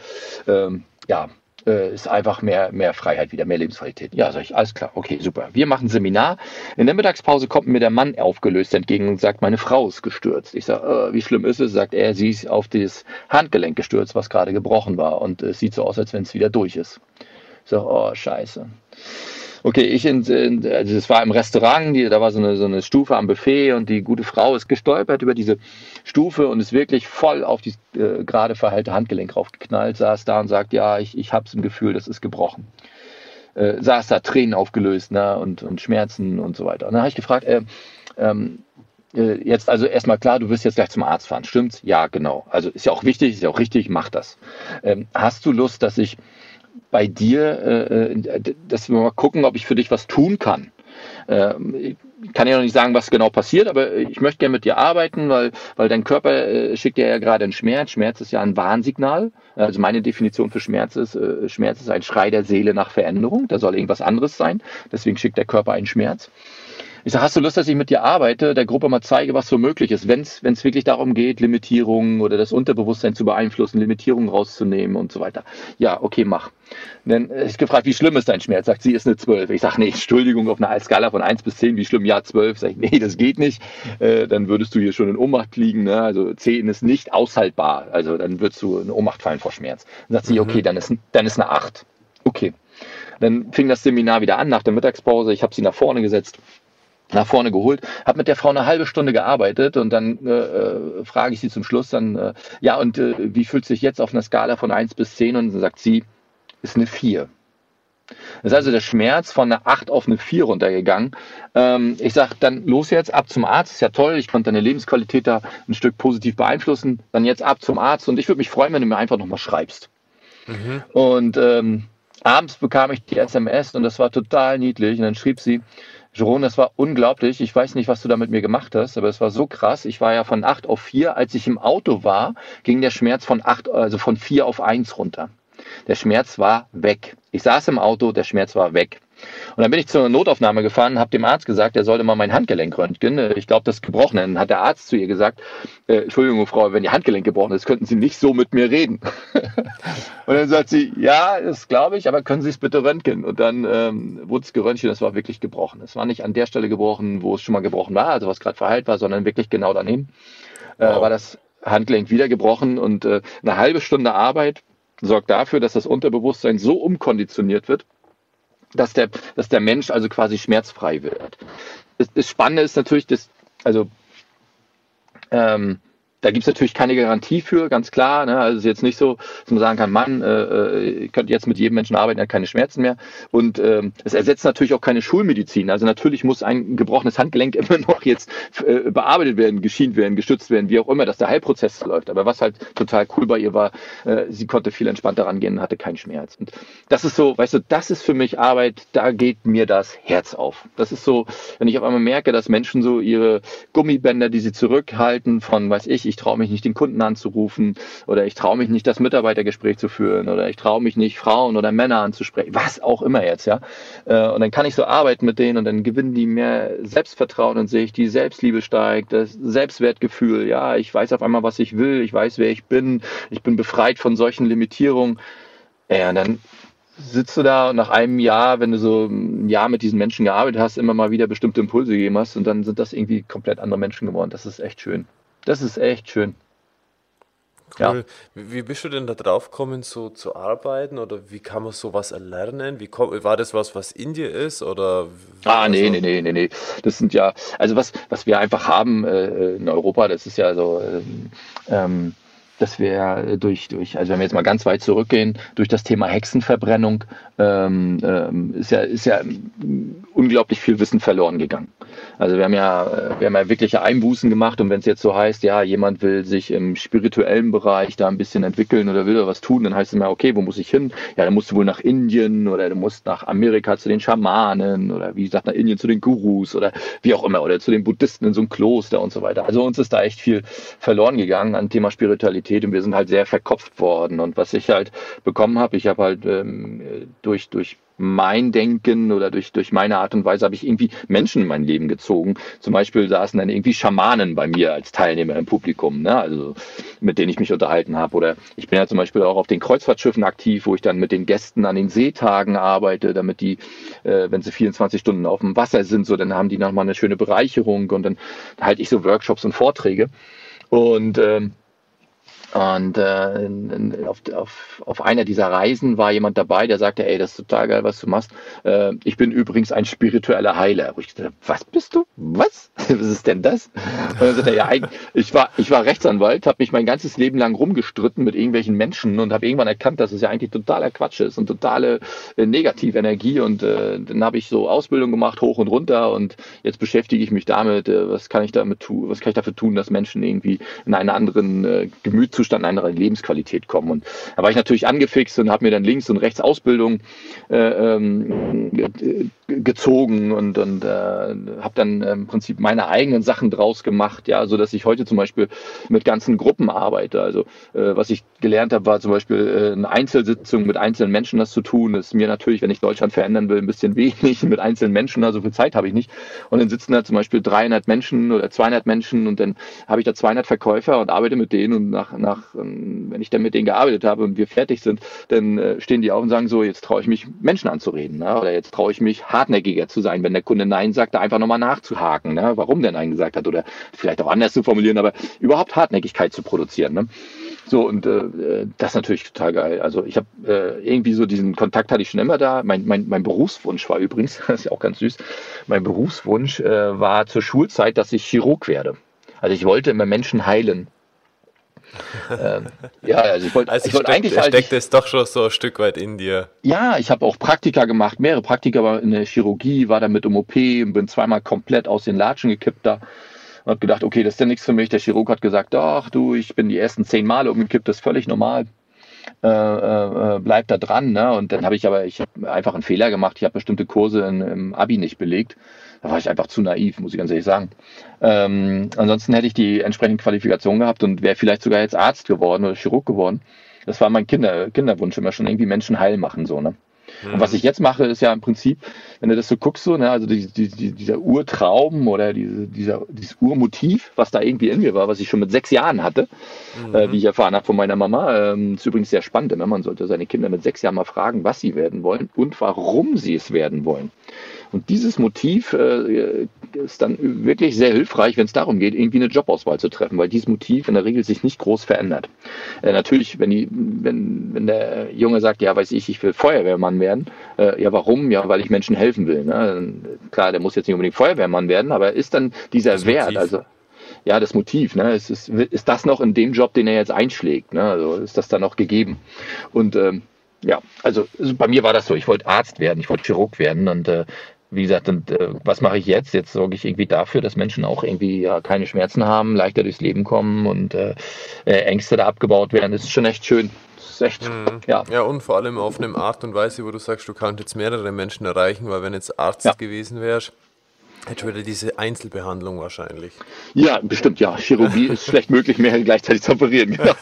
ähm, ja, äh, ist einfach mehr, mehr Freiheit wieder, mehr Lebensqualität. Ja, sag ich, alles klar, okay, super. Wir machen Seminar. In der Mittagspause kommt mir der Mann aufgelöst entgegen und sagt, meine Frau ist gestürzt. Ich sage, äh, wie schlimm ist es? Sagt er, sie ist auf das Handgelenk gestürzt, was gerade gebrochen war und es sieht so aus, als wenn es wieder durch ist. Ich sage, oh, scheiße. Okay, ich in, in also es war im Restaurant, die, da war so eine, so eine Stufe am Buffet und die gute Frau ist gestolpert über diese Stufe und ist wirklich voll auf die äh, gerade verheilte Handgelenk raufgeknallt, saß da und sagt, ja, ich, ich hab's im Gefühl, das ist gebrochen. Äh, saß da Tränen aufgelöst ne, und, und Schmerzen und so weiter. Und dann habe ich gefragt, äh, ähm, äh, jetzt also erstmal klar, du wirst jetzt gleich zum Arzt fahren, stimmt's? Ja, genau. Also ist ja auch wichtig, ist ja auch richtig, mach das. Ähm, hast du Lust, dass ich bei dir, äh, äh, dass wir mal gucken, ob ich für dich was tun kann. Ähm, ich kann ja noch nicht sagen, was genau passiert, aber ich möchte gerne mit dir arbeiten, weil, weil dein Körper äh, schickt dir ja gerade einen Schmerz. Schmerz ist ja ein Warnsignal. Also meine Definition für Schmerz ist, äh, Schmerz ist ein Schrei der Seele nach Veränderung. Da soll irgendwas anderes sein. Deswegen schickt der Körper einen Schmerz. Ich sage, hast du Lust, dass ich mit dir arbeite, der Gruppe mal zeige, was so möglich ist, wenn es wirklich darum geht, Limitierungen oder das Unterbewusstsein zu beeinflussen, Limitierungen rauszunehmen und so weiter. Ja, okay, mach. Dann ist gefragt, wie schlimm ist dein Schmerz? Sagt sie, ist eine 12. Ich sage, nee, Entschuldigung, auf einer Skala von 1 bis 10, wie schlimm? Ja, 12. Sag ich, nee, das geht nicht. Äh, dann würdest du hier schon in Ohnmacht liegen. Ne? Also 10 ist nicht aushaltbar. Also dann würdest du in Ohnmacht fallen vor Schmerz. Dann sagt sie, mhm. okay, dann ist, dann ist eine 8. Okay. Dann fing das Seminar wieder an nach der Mittagspause. Ich habe sie nach vorne gesetzt nach vorne geholt, habe mit der Frau eine halbe Stunde gearbeitet und dann äh, äh, frage ich sie zum Schluss dann, äh, ja, und äh, wie fühlt sich jetzt auf einer Skala von 1 bis 10? Und dann sagt sie, ist eine 4. Das ist also der Schmerz von einer 8 auf eine 4 runtergegangen. Ähm, ich sage dann los jetzt, ab zum Arzt, ist ja toll, ich konnte deine Lebensqualität da ein Stück positiv beeinflussen. Dann jetzt ab zum Arzt und ich würde mich freuen, wenn du mir einfach nochmal schreibst. Mhm. Und ähm, abends bekam ich die SMS und das war total niedlich. Und dann schrieb sie, Jerome, das war unglaublich. Ich weiß nicht, was du da mit mir gemacht hast, aber es war so krass. Ich war ja von 8 auf 4. Als ich im Auto war, ging der Schmerz von 8, also von 4 auf 1 runter. Der Schmerz war weg. Ich saß im Auto, der Schmerz war weg. Und dann bin ich zur Notaufnahme gefahren, habe dem Arzt gesagt, er sollte mal mein Handgelenk röntgen. Ich glaube, das ist gebrochen. Dann hat der Arzt zu ihr gesagt, äh, Entschuldigung, Frau, wenn Ihr Handgelenk gebrochen ist, könnten Sie nicht so mit mir reden. und dann sagt sie, ja, das glaube ich, aber können Sie es bitte röntgen? Und dann ähm, wurde es geröntgt, das war wirklich gebrochen. Es war nicht an der Stelle gebrochen, wo es schon mal gebrochen war, also was gerade verheilt war, sondern wirklich genau daneben. Äh, wow. war das Handgelenk wieder gebrochen und äh, eine halbe Stunde Arbeit sorgt dafür, dass das Unterbewusstsein so umkonditioniert wird, dass der, dass der Mensch also quasi schmerzfrei wird. Das, das Spannende ist natürlich, dass, also ähm, da gibt es natürlich keine Garantie für, ganz klar. Ne? Also es ist jetzt nicht so, dass man sagen kann, Mann, äh, äh, ihr könnt jetzt mit jedem Menschen arbeiten, er hat keine Schmerzen mehr. Und ähm, es ersetzt natürlich auch keine Schulmedizin. Also natürlich muss ein gebrochenes Handgelenk immer noch jetzt äh, bearbeitet werden, geschient werden, gestützt werden, wie auch immer, dass der Heilprozess läuft. Aber was halt total cool bei ihr war, äh, sie konnte viel entspannter rangehen und hatte keinen Schmerz. Und das ist so, weißt du, das ist für mich Arbeit, da geht mir das Herz auf. Das ist so, wenn ich auf einmal merke, dass Menschen so ihre Gummibänder, die sie zurückhalten von, weiß ich, ich traue mich nicht, den Kunden anzurufen oder ich traue mich nicht, das Mitarbeitergespräch zu führen oder ich traue mich nicht, Frauen oder Männer anzusprechen, was auch immer jetzt, ja. Äh, und dann kann ich so arbeiten mit denen und dann gewinnen die mehr Selbstvertrauen und sehe ich, die Selbstliebe steigt, das Selbstwertgefühl, ja, ich weiß auf einmal, was ich will, ich weiß, wer ich bin, ich bin befreit von solchen Limitierungen. Ja, und dann sitzt du da und nach einem Jahr, wenn du so ein Jahr mit diesen Menschen gearbeitet hast, immer mal wieder bestimmte Impulse gegeben hast und dann sind das irgendwie komplett andere Menschen geworden. Das ist echt schön. Das ist echt schön. Cool. Ja. Wie bist du denn da drauf gekommen, so zu arbeiten oder wie kann man sowas erlernen? Wie komm, war das was, was in dir ist oder? Ah, nee, also? nee, nee, nee, nee. Das sind ja, also was, was wir einfach haben äh, in Europa, das ist ja so, ähm, ähm dass wir durch, durch, also wenn wir jetzt mal ganz weit zurückgehen, durch das Thema Hexenverbrennung ähm, ähm, ist ja, ist ja unglaublich viel Wissen verloren gegangen. Also wir haben ja, wir haben ja wirkliche Einbußen gemacht und wenn es jetzt so heißt, ja, jemand will sich im spirituellen Bereich da ein bisschen entwickeln oder will da was tun, dann heißt es immer, okay, wo muss ich hin? Ja, dann musst du wohl nach Indien oder du musst nach Amerika zu den Schamanen oder wie gesagt nach Indien zu den Gurus oder wie auch immer oder zu den Buddhisten in so einem Kloster und so weiter. Also uns ist da echt viel verloren gegangen an Thema Spiritualität und wir sind halt sehr verkopft worden. Und was ich halt bekommen habe, ich habe halt ähm, durch, durch mein Denken oder durch, durch meine Art und Weise habe ich irgendwie Menschen in mein Leben gezogen. Zum Beispiel saßen dann irgendwie Schamanen bei mir als Teilnehmer im Publikum, ne? also mit denen ich mich unterhalten habe. Oder ich bin ja zum Beispiel auch auf den Kreuzfahrtschiffen aktiv, wo ich dann mit den Gästen an den Seetagen arbeite, damit die, äh, wenn sie 24 Stunden auf dem Wasser sind, so dann haben die nochmal eine schöne Bereicherung und dann halte ich so Workshops und Vorträge. Und ähm, und äh, auf, auf, auf einer dieser Reisen war jemand dabei, der sagte, ey, das ist total geil, was du machst. Äh, ich bin übrigens ein spiritueller Heiler. Wo ich dachte, was bist du? Was? was ist denn das? Und dann sagte er, ja, ich war, ich war Rechtsanwalt, habe mich mein ganzes Leben lang rumgestritten mit irgendwelchen Menschen und habe irgendwann erkannt, dass es ja eigentlich totaler Quatsch ist und totale äh, Negativenergie. Und äh, dann habe ich so Ausbildung gemacht, hoch und runter. Und jetzt beschäftige ich mich damit, äh, was kann ich damit tun, was kann ich dafür tun, dass Menschen irgendwie in einen anderen äh, Gemüt Zustand einer Lebensqualität kommen. Und da war ich natürlich angefixt und habe mir dann links und rechts Ausbildung äh, ähm, gezogen und, und äh, habe dann im Prinzip meine eigenen Sachen draus gemacht, ja, so dass ich heute zum Beispiel mit ganzen Gruppen arbeite. Also äh, was ich gelernt habe, war zum Beispiel äh, eine Einzelsitzung mit einzelnen Menschen das zu tun. Das ist mir natürlich, wenn ich Deutschland verändern will, ein bisschen wenig mit einzelnen Menschen. Also viel Zeit habe ich nicht. Und dann sitzen da zum Beispiel 300 Menschen oder 200 Menschen und dann habe ich da 200 Verkäufer und arbeite mit denen und nach, nach ähm, wenn ich dann mit denen gearbeitet habe und wir fertig sind, dann äh, stehen die auf und sagen so, jetzt traue ich mich Menschen anzureden ne? oder jetzt traue ich mich hartnäckiger zu sein, wenn der Kunde Nein sagt, da einfach nochmal nachzuhaken, ne? warum der Nein gesagt hat oder vielleicht auch anders zu formulieren, aber überhaupt Hartnäckigkeit zu produzieren. Ne? So, und äh, das ist natürlich total geil. Also ich habe äh, irgendwie so diesen Kontakt hatte ich schon immer da. Mein, mein, mein Berufswunsch war übrigens, das ist ja auch ganz süß, mein Berufswunsch äh, war zur Schulzeit, dass ich Chirurg werde. Also ich wollte immer Menschen heilen. Ähm, ja, also ich wollte also ich wollt eigentlich. Steckt es doch schon so ein Stück weit in dir. Ja, ich habe auch Praktika gemacht, mehrere Praktika war in der Chirurgie, war damit im OP und bin zweimal komplett aus den Latschen gekippt da. Und habe gedacht, okay, das ist ja nichts für mich. Der Chirurg hat gesagt, doch, du, ich bin die ersten zehn Male umgekippt, das ist völlig normal. Äh, äh, bleib da dran. Ne? Und dann habe ich aber, ich habe einfach einen Fehler gemacht. Ich habe bestimmte Kurse in, im Abi nicht belegt. Da war ich einfach zu naiv, muss ich ganz ehrlich sagen. Ähm, ansonsten hätte ich die entsprechende Qualifikation gehabt und wäre vielleicht sogar jetzt Arzt geworden oder Chirurg geworden. Das war mein Kinder, Kinderwunsch, immer schon irgendwie Menschen heil machen, so, ne? Mhm. Und was ich jetzt mache, ist ja im Prinzip, wenn du das so guckst, so, ne, also die, die, die, dieser Urtraum oder diese, dieser, dieses Urmotiv, was da irgendwie in mir war, was ich schon mit sechs Jahren hatte, mhm. äh, wie ich erfahren habe von meiner Mama, ähm, ist übrigens sehr spannend. Ne? Man sollte seine Kinder mit sechs Jahren mal fragen, was sie werden wollen und warum sie es werden wollen. Und dieses Motiv äh, ist dann wirklich sehr hilfreich, wenn es darum geht, irgendwie eine Jobauswahl zu treffen, weil dieses Motiv in der Regel sich nicht groß verändert. Äh, natürlich, wenn, die, wenn, wenn der Junge sagt, ja, weiß ich, ich will Feuerwehrmann werden, äh, ja, warum? Ja, weil ich Menschen helfen will. Ne? Klar, der muss jetzt nicht unbedingt Feuerwehrmann werden, aber ist dann dieser das Wert, Motiv. also ja, das Motiv, ne? Ist, ist, ist das noch in dem Job, den er jetzt einschlägt? Ne? Also ist das dann noch gegeben? Und ähm, ja, also, bei mir war das so, ich wollte Arzt werden, ich wollte Chirurg werden und äh, wie gesagt, und, äh, was mache ich jetzt? Jetzt sorge ich irgendwie dafür, dass Menschen auch irgendwie ja, keine Schmerzen haben, leichter durchs Leben kommen und äh, äh, Ängste da abgebaut werden. Das ist schon echt schön. Das ist echt, mhm. ja. Ja, und vor allem auf eine Art und Weise, wo du sagst, du kannst jetzt mehrere Menschen erreichen, weil wenn jetzt Arzt ja. gewesen wärst, Hätte wieder diese Einzelbehandlung wahrscheinlich. Ja, bestimmt, ja. Chirurgie ist schlecht möglich, mehr gleichzeitig zu operieren. Genau.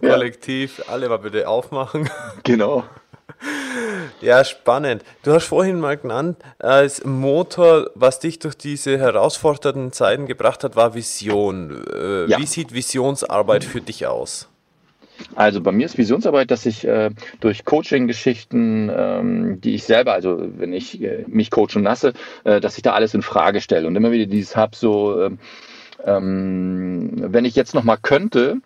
Kollektiv, alle mal bitte aufmachen. Genau. Ja, spannend. Du hast vorhin mal genannt, als Motor, was dich durch diese herausfordernden Zeiten gebracht hat, war Vision. Äh, ja. Wie sieht Visionsarbeit für dich aus? Also bei mir ist Visionsarbeit, dass ich äh, durch Coaching-Geschichten, ähm, die ich selber, also wenn ich äh, mich coachen lasse, äh, dass ich da alles in Frage stelle und immer wieder dieses habe, so, ähm, ähm, wenn ich jetzt noch mal könnte,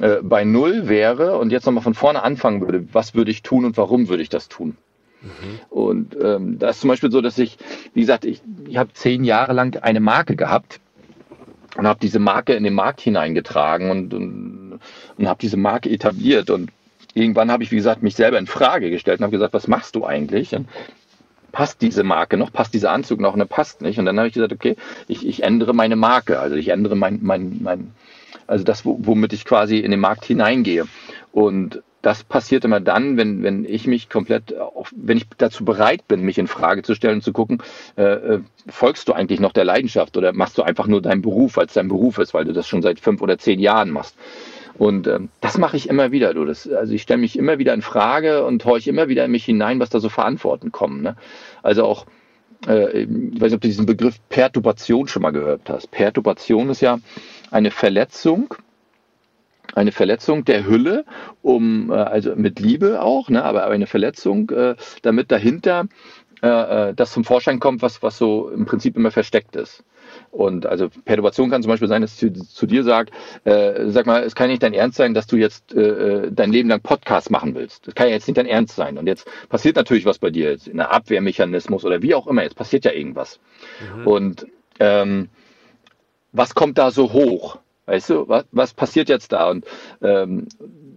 äh, bei Null wäre und jetzt nochmal von vorne anfangen würde, was würde ich tun und warum würde ich das tun? Mhm. Und ähm, da ist zum Beispiel so, dass ich, wie gesagt, ich, ich habe zehn Jahre lang eine Marke gehabt und habe diese Marke in den Markt hineingetragen und, und und habe diese Marke etabliert. Und irgendwann habe ich, wie gesagt, mich selber in Frage gestellt und habe gesagt, was machst du eigentlich? Und passt diese Marke noch, passt dieser Anzug noch, ne, passt nicht. Und dann habe ich gesagt, okay, ich, ich ändere meine Marke, also ich ändere mein, mein, mein also das, womit ich quasi in den Markt hineingehe. Und das passiert immer dann, wenn, wenn ich mich komplett, wenn ich dazu bereit bin, mich in Frage zu stellen und zu gucken, äh, äh, folgst du eigentlich noch der Leidenschaft oder machst du einfach nur deinen Beruf, weil es dein Beruf ist, weil du das schon seit fünf oder zehn Jahren machst. Und ähm, das mache ich immer wieder. Du. Das, also ich stelle mich immer wieder in Frage und horche immer wieder in mich hinein, was da so Verantworten kommen. Ne? Also auch, äh, ich weiß nicht, ob du diesen Begriff Perturbation schon mal gehört hast. Perturbation ist ja eine Verletzung, eine Verletzung der Hülle, um äh, also mit Liebe auch, ne, aber eine Verletzung, äh, damit dahinter äh, das zum Vorschein kommt, was, was so im Prinzip immer versteckt ist. Und also Perturbation kann zum Beispiel sein, dass zu, zu dir sage, äh, sag mal, es kann nicht dein Ernst sein, dass du jetzt äh, dein Leben lang Podcast machen willst. Das kann ja jetzt nicht dein Ernst sein. Und jetzt passiert natürlich was bei dir, jetzt in der Abwehrmechanismus oder wie auch immer, jetzt passiert ja irgendwas. Mhm. Und ähm, was kommt da so hoch? Weißt du, was, was passiert jetzt da? Und ähm,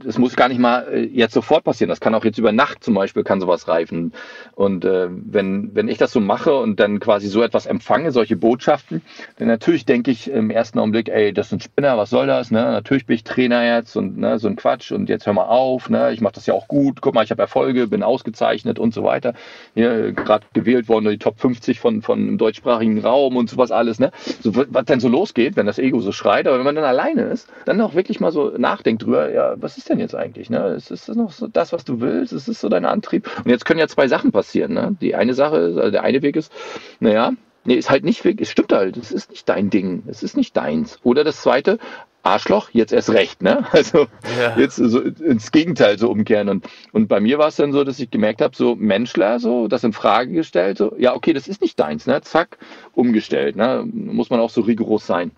das muss gar nicht mal äh, jetzt sofort passieren. Das kann auch jetzt über Nacht zum Beispiel kann sowas reifen. Und äh, wenn, wenn ich das so mache und dann quasi so etwas empfange, solche Botschaften, dann natürlich denke ich im ersten Augenblick, ey, das ist ein Spinner, was soll das? Ne? Natürlich bin ich Trainer jetzt und ne, so ein Quatsch und jetzt hör mal auf, ne? ich mache das ja auch gut, guck mal, ich habe Erfolge, bin ausgezeichnet und so weiter. Hier gerade gewählt worden, die Top 50 von, von im deutschsprachigen Raum und sowas alles. Ne? So, was denn so losgeht, wenn das Ego so schreit, aber wenn man dann alleine ist, dann auch wirklich mal so nachdenkt drüber, ja, was ist denn jetzt eigentlich? Ne? Ist das noch so das, was du willst? Ist das so dein Antrieb? Und jetzt können ja zwei Sachen passieren. Ne? Die eine Sache, also der eine Weg ist, naja, nee, ist halt nicht wirklich, es stimmt halt, es ist nicht dein Ding, es ist nicht deins. Oder das zweite, Arschloch, jetzt erst recht, ne? Also ja. jetzt so ins Gegenteil so umkehren. Und, und bei mir war es dann so, dass ich gemerkt habe, so Menschler, so, das in Frage gestellt, so, ja, okay, das ist nicht deins, ne? Zack, umgestellt. Ne? Muss man auch so rigoros sein.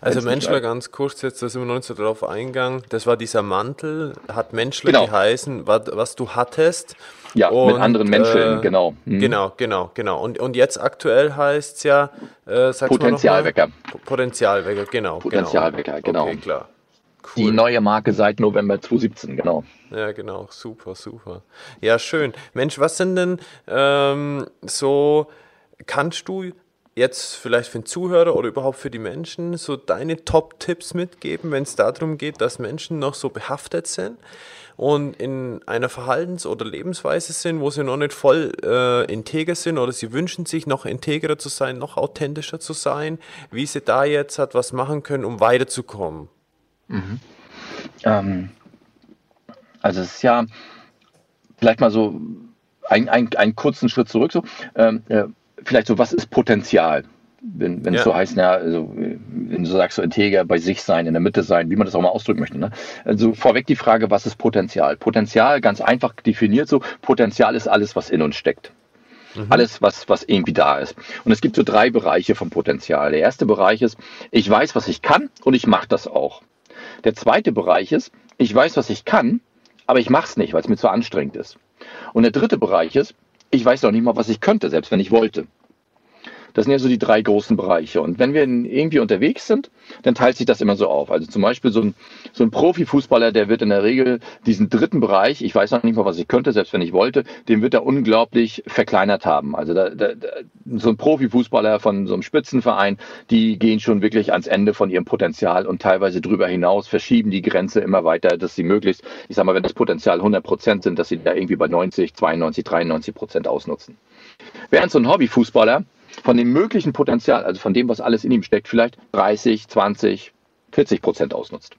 Also Menschler ganz kurz jetzt, da sind wir noch nicht so drauf eingegangen. Das war dieser Mantel, hat Menschler genau. geheißen, was, du hattest. Ja, und, mit anderen Menschen, äh, genau. Mhm. Genau, genau, genau. Und, und jetzt aktuell heißt es ja, äh, Potenzialwecker. Potenzialwecker, genau. Potenzialwecker, genau. Okay, klar. Cool. Die neue Marke seit November 2017, genau. Ja, genau, super, super. Ja, schön. Mensch, was sind denn ähm, so, kannst du jetzt vielleicht für den Zuhörer oder überhaupt für die Menschen so deine Top-Tipps mitgeben, wenn es darum geht, dass Menschen noch so behaftet sind und in einer Verhaltens- oder Lebensweise sind, wo sie noch nicht voll äh, integer sind oder sie wünschen sich noch integrer zu sein, noch authentischer zu sein, wie sie da jetzt hat was machen können, um weiterzukommen. Mhm. Ähm, also es ist ja vielleicht mal so ein, ein, einen kurzen Schritt zurück. So. Ähm, äh, vielleicht so, was ist Potenzial? Wenn, wenn ja. es so heißt, ja, also, wenn du sagst, so integer bei sich sein, in der Mitte sein, wie man das auch mal ausdrücken möchte. Ne? Also vorweg die Frage, was ist Potenzial? Potenzial, ganz einfach definiert so, Potenzial ist alles, was in uns steckt. Mhm. Alles, was, was irgendwie da ist. Und es gibt so drei Bereiche vom Potenzial. Der erste Bereich ist, ich weiß, was ich kann und ich mache das auch. Der zweite Bereich ist, ich weiß, was ich kann, aber ich mache es nicht, weil es mir zu anstrengend ist. Und der dritte Bereich ist, ich weiß noch nicht mal, was ich könnte, selbst wenn ich wollte. Das sind ja so die drei großen Bereiche. Und wenn wir irgendwie unterwegs sind, dann teilt sich das immer so auf. Also zum Beispiel so ein, so ein Profifußballer, der wird in der Regel diesen dritten Bereich, ich weiß noch nicht mal, was ich könnte, selbst wenn ich wollte, den wird er unglaublich verkleinert haben. Also da, da, so ein Profifußballer von so einem Spitzenverein, die gehen schon wirklich ans Ende von ihrem Potenzial und teilweise drüber hinaus, verschieben die Grenze immer weiter, dass sie möglichst, ich sag mal, wenn das Potenzial 100 Prozent sind, dass sie da irgendwie bei 90, 92, 93 Prozent ausnutzen. Während so ein Hobbyfußballer, von dem möglichen Potenzial, also von dem, was alles in ihm steckt, vielleicht 30, 20, 40 Prozent ausnutzt.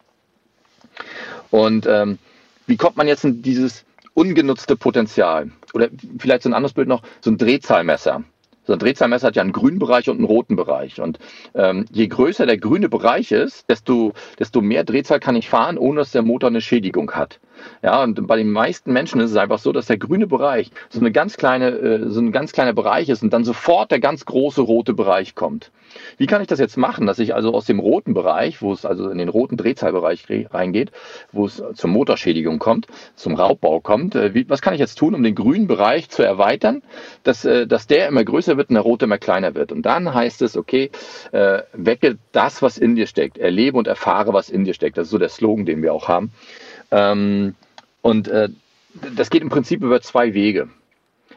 Und ähm, wie kommt man jetzt in dieses ungenutzte Potenzial? Oder vielleicht so ein anderes Bild noch, so ein Drehzahlmesser. So ein Drehzahlmesser hat ja einen grünen Bereich und einen roten Bereich. Und ähm, je größer der grüne Bereich ist, desto, desto mehr Drehzahl kann ich fahren, ohne dass der Motor eine Schädigung hat. Ja, und bei den meisten Menschen ist es einfach so, dass der grüne Bereich so eine ganz kleine, äh, so ein ganz kleiner Bereich ist und dann sofort der ganz große rote Bereich kommt. Wie kann ich das jetzt machen, dass ich also aus dem roten Bereich, wo es also in den roten Drehzahlbereich reingeht, wo es zur Motorschädigung kommt, zum Raubbau kommt, äh, wie, was kann ich jetzt tun, um den grünen Bereich zu erweitern, dass, äh, dass der immer größer wird und der rote immer kleiner wird? Und dann heißt es, okay, wecke das, was in dir steckt, erlebe und erfahre, was in dir steckt. Das ist so der Slogan, den wir auch haben. Ähm, und äh, das geht im Prinzip über zwei Wege.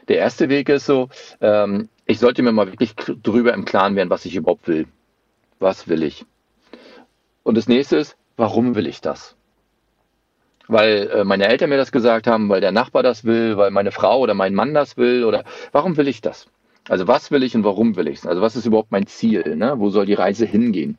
Der erste Weg ist so, ähm, ich sollte mir mal wirklich drüber im Klaren werden, was ich überhaupt will. Was will ich? Und das nächste ist, warum will ich das? Weil äh, meine Eltern mir das gesagt haben, weil der Nachbar das will, weil meine Frau oder mein Mann das will oder warum will ich das? Also was will ich und warum will ich es? Also was ist überhaupt mein Ziel? Ne? Wo soll die Reise hingehen?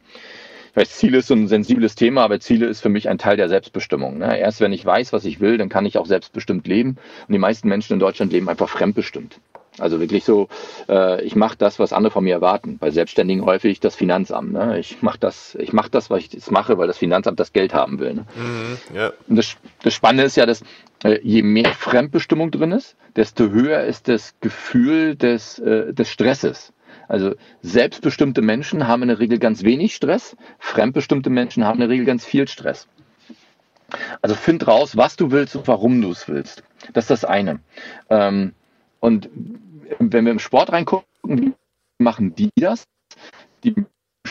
Weiß, Ziele ist so ein sensibles Thema, aber Ziele ist für mich ein Teil der Selbstbestimmung. Ne? Erst wenn ich weiß, was ich will, dann kann ich auch selbstbestimmt leben. Und die meisten Menschen in Deutschland leben einfach fremdbestimmt. Also wirklich so, äh, ich mache das, was andere von mir erwarten. Bei Selbstständigen häufig das Finanzamt. Ne? Ich mache das, ich mache das, was ich jetzt mache, weil das Finanzamt das Geld haben will. Ne? Mhm, ja. Und das, das Spannende ist ja, dass äh, je mehr Fremdbestimmung drin ist, desto höher ist das Gefühl des, äh, des Stresses. Also selbstbestimmte Menschen haben in der Regel ganz wenig Stress, fremdbestimmte Menschen haben in der Regel ganz viel Stress. Also find raus, was du willst und warum du es willst. Das ist das eine. Ähm, und wenn wir im Sport reingucken, machen die das? Die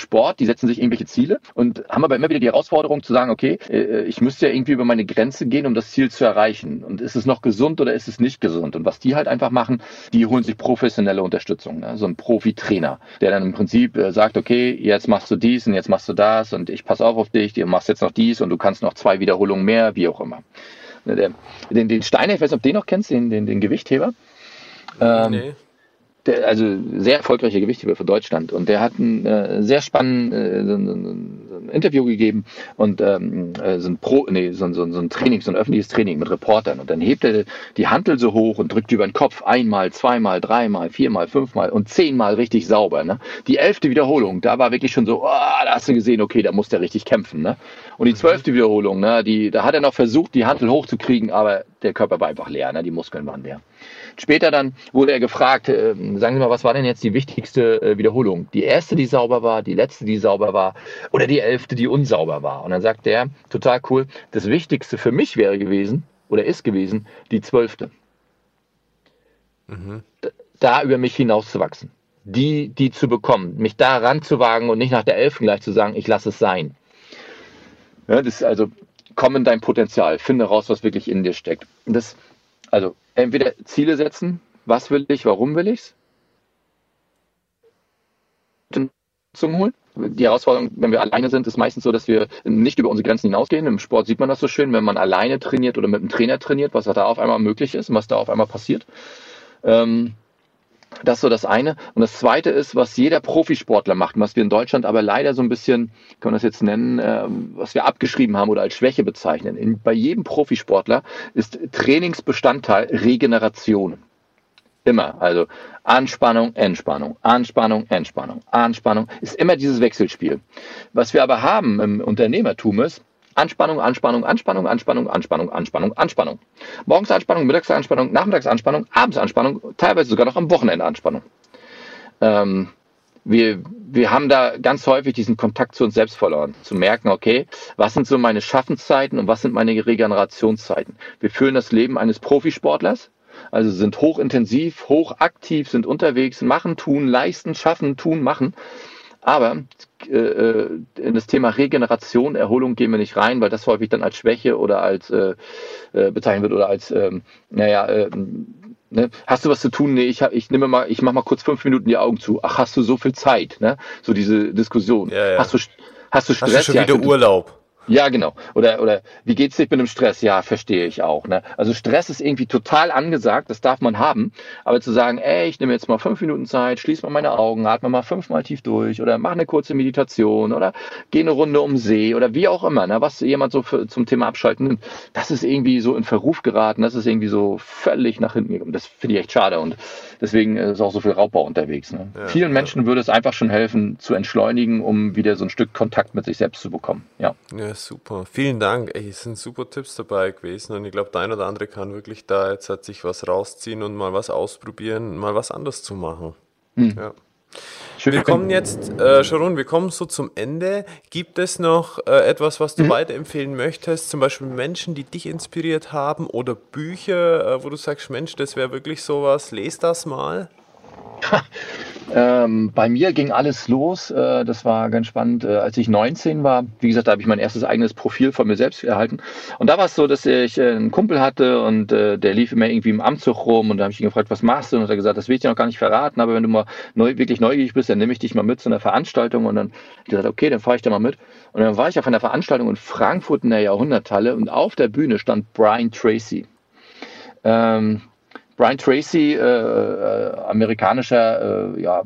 Sport, die setzen sich irgendwelche Ziele und haben aber immer wieder die Herausforderung zu sagen, okay, äh, ich müsste ja irgendwie über meine Grenze gehen, um das Ziel zu erreichen. Und ist es noch gesund oder ist es nicht gesund? Und was die halt einfach machen, die holen sich professionelle Unterstützung. Ne? So ein Profi-Trainer, der dann im Prinzip äh, sagt, okay, jetzt machst du dies und jetzt machst du das und ich passe auf auf dich, du machst jetzt noch dies und du kannst noch zwei Wiederholungen mehr, wie auch immer. Ne, den, den Steiner, ich weiß nicht, ob du den noch kennst, den, den, den Gewichtheber. Ähm, nee der, also sehr erfolgreicher Gewichtheber für Deutschland und der hat ein äh, sehr spannendes äh, so, so, so Interview gegeben und ähm, äh, so ein Pro, nee, so, so, so ein Training, so ein öffentliches Training mit Reportern und dann hebt er die Hantel so hoch und drückt über den Kopf einmal, zweimal, dreimal, viermal, fünfmal und zehnmal richtig sauber. Ne? Die elfte Wiederholung, da war wirklich schon so, oh, da hast du gesehen, okay, da muss der richtig kämpfen. Ne? Und die mhm. zwölfte Wiederholung, ne, die, da hat er noch versucht, die Hantel hochzukriegen, aber der Körper war einfach leer, ne? die Muskeln waren leer. Später dann wurde er gefragt, äh, sagen Sie mal, was war denn jetzt die wichtigste äh, Wiederholung? Die erste, die sauber war, die letzte, die sauber war oder die elfte, die unsauber war? Und dann sagt er, total cool, das Wichtigste für mich wäre gewesen oder ist gewesen, die zwölfte. Mhm. Da über mich hinauszuwachsen. Die, die zu bekommen, mich da ranzuwagen und nicht nach der elften gleich zu sagen, ich lasse es sein. Ja, das ist also, komm in dein Potenzial, finde raus, was wirklich in dir steckt. Und das, also entweder Ziele setzen, was will ich, warum will ich es, zum holen. Die Herausforderung, wenn wir alleine sind, ist meistens so, dass wir nicht über unsere Grenzen hinausgehen. Im Sport sieht man das so schön, wenn man alleine trainiert oder mit einem Trainer trainiert, was da auf einmal möglich ist und was da auf einmal passiert. Ähm, das ist so das eine. Und das zweite ist, was jeder Profisportler macht, was wir in Deutschland aber leider so ein bisschen, kann man das jetzt nennen, äh, was wir abgeschrieben haben oder als Schwäche bezeichnen. In, bei jedem Profisportler ist Trainingsbestandteil Regeneration. Immer. Also Anspannung, Entspannung, Anspannung, Entspannung, Anspannung. Ist immer dieses Wechselspiel. Was wir aber haben im Unternehmertum ist, Anspannung, Anspannung, Anspannung, Anspannung, Anspannung, Anspannung, Anspannung. Morgens Anspannung, mittags Anspannung, nachmittags Anspannung, abends Anspannung, teilweise sogar noch am Wochenende Anspannung. Ähm, wir, wir haben da ganz häufig diesen Kontakt zu uns selbst verloren, zu merken, okay, was sind so meine Schaffenszeiten und was sind meine Regenerationszeiten. Wir führen das Leben eines Profisportlers, also sind hochintensiv, hochaktiv, sind unterwegs, machen, tun, leisten, schaffen, tun, machen. Aber äh, äh, in das Thema Regeneration, Erholung gehen wir nicht rein, weil das häufig dann als Schwäche oder als äh, äh, bezeichnet wird oder als, ähm, naja, äh, Ne? Hast du was zu tun? Nee, ich, hab, ich nehme mal, ich mache mal kurz fünf Minuten die Augen zu. Ach, hast du so viel Zeit? Ne? So diese Diskussion. Ja, ja. Hast du hast du Stress? Hast du schon wieder ja, Urlaub? Ja, genau. Oder, oder wie geht's dir? Bin im Stress. Ja, verstehe ich auch. Ne? Also Stress ist irgendwie total angesagt, das darf man haben. Aber zu sagen, ey, ich nehme jetzt mal fünf Minuten Zeit, schließe mal meine Augen, atme mal fünfmal tief durch oder mach eine kurze Meditation oder geh eine Runde um See oder wie auch immer, ne? was jemand so für, zum Thema Abschalten nimmt, das ist irgendwie so in Verruf geraten, das ist irgendwie so völlig nach hinten gekommen. Das finde ich echt schade und deswegen ist auch so viel Raubbau unterwegs. Ne? Ja, Vielen Menschen würde es einfach schon helfen, zu entschleunigen, um wieder so ein Stück Kontakt mit sich selbst zu bekommen. Ja. ja Ja, super. Vielen Dank. Ey, es sind super Tipps dabei gewesen und ich glaube, der ein oder andere kann wirklich da jetzt hat sich was rausziehen und mal was ausprobieren, mal was anderes zu machen. Hm. Ja. Schön, wir kommen jetzt, äh, Sharon, wir kommen so zum Ende. Gibt es noch äh, etwas, was du mhm. weiterempfehlen möchtest? Zum Beispiel Menschen, die dich inspiriert haben oder Bücher, äh, wo du sagst, Mensch, das wäre wirklich sowas, lest das mal. Ähm, bei mir ging alles los. Äh, das war ganz spannend. Äh, als ich 19 war, wie gesagt, da habe ich mein erstes eigenes Profil von mir selbst erhalten. Und da war es so, dass ich äh, einen Kumpel hatte und äh, der lief immer irgendwie im Amtzug rum und da habe ich ihn gefragt, was machst du? Und er hat gesagt, das will ich dir noch gar nicht verraten, aber wenn du mal neu, wirklich neugierig bist, dann nehme ich dich mal mit zu einer Veranstaltung. Und dann habe ich gesagt, okay, dann fahre ich da mal mit. Und dann war ich auf einer Veranstaltung in Frankfurt in der Jahrhunderthalle und auf der Bühne stand Brian Tracy. Ähm, Brian Tracy, äh, äh, amerikanischer äh, ja,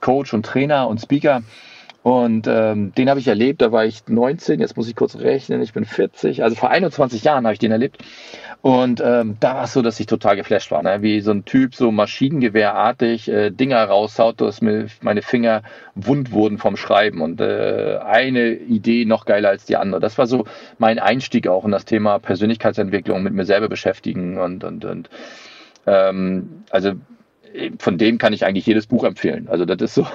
Coach und Trainer und Speaker. Und ähm, den habe ich erlebt, da war ich 19, jetzt muss ich kurz rechnen, ich bin 40, also vor 21 Jahren habe ich den erlebt. Und ähm, da war es so, dass ich total geflasht war, ne? wie so ein Typ so maschinengewehrartig äh, Dinger raushaut, dass mir meine Finger wund wurden vom Schreiben und äh, eine Idee noch geiler als die andere. Das war so mein Einstieg auch in das Thema Persönlichkeitsentwicklung, mit mir selber beschäftigen und, und, und ähm, also von dem kann ich eigentlich jedes Buch empfehlen. Also das ist so,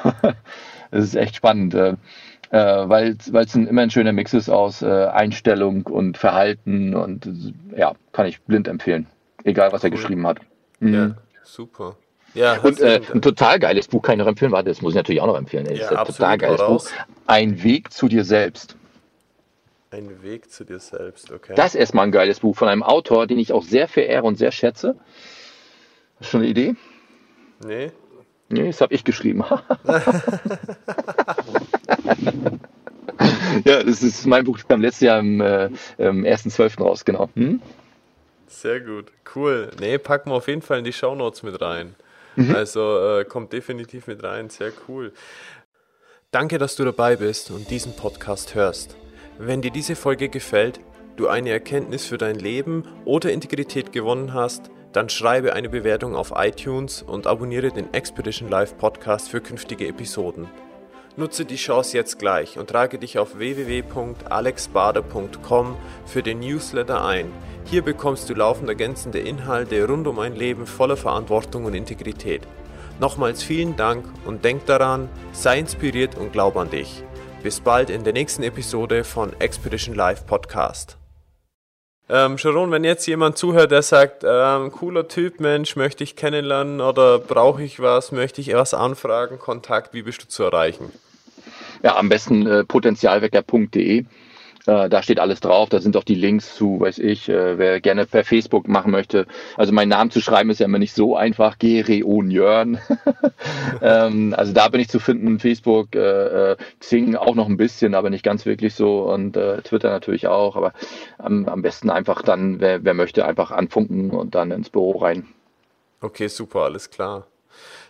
das ist echt spannend, äh, äh weil es immer ein schöner Mix ist aus äh, Einstellung und Verhalten und ja, kann ich blind empfehlen. Egal, was cool. er geschrieben hat. Mhm. Ja, super. Ja, und äh, ein total geiles Buch kann ich noch empfehlen. Warte, das muss ich natürlich auch noch empfehlen. Ja, ist ein total geiles Buch. Ein Weg zu dir selbst. Ein Weg zu dir selbst, okay. Das ist erstmal ein geiles Buch von einem Autor, den ich auch sehr verehre und sehr schätze. Hast du schon eine Idee? Nee. Nee, das habe ich geschrieben. ja, das ist mein Buch, kam letztes Jahr im, äh, im 1.12. raus, genau. Hm? Sehr gut, cool. Nee, packen wir auf jeden Fall in die Shownotes mit rein. Mhm. Also äh, kommt definitiv mit rein, sehr cool. Danke, dass du dabei bist und diesen Podcast hörst. Wenn dir diese Folge gefällt, du eine Erkenntnis für dein Leben oder Integrität gewonnen hast, dann schreibe eine Bewertung auf iTunes und abonniere den Expedition Live Podcast für künftige Episoden. Nutze die Chance jetzt gleich und trage dich auf www.alexbader.com für den Newsletter ein. Hier bekommst du laufend ergänzende Inhalte rund um ein Leben voller Verantwortung und Integrität. Nochmals vielen Dank und denk daran, sei inspiriert und glaub an dich. Bis bald in der nächsten Episode von Expedition Live Podcast. Ähm, Sharon, wenn jetzt jemand zuhört, der sagt, ähm, cooler Typ, Mensch, möchte ich kennenlernen oder brauche ich was, möchte ich was anfragen, Kontakt, wie bist du zu erreichen? Ja, am besten äh, potenzialwecker.de. Äh, da steht alles drauf. Da sind auch die Links zu, weiß ich, äh, wer gerne per Facebook machen möchte. Also meinen Namen zu schreiben ist ja immer nicht so einfach. Gereon Jörn. ähm, also da bin ich zu finden. Facebook, äh, äh, Xing auch noch ein bisschen, aber nicht ganz wirklich so. Und äh, Twitter natürlich auch. Aber am, am besten einfach dann, wer, wer möchte, einfach anfunken und dann ins Büro rein. Okay, super, alles klar.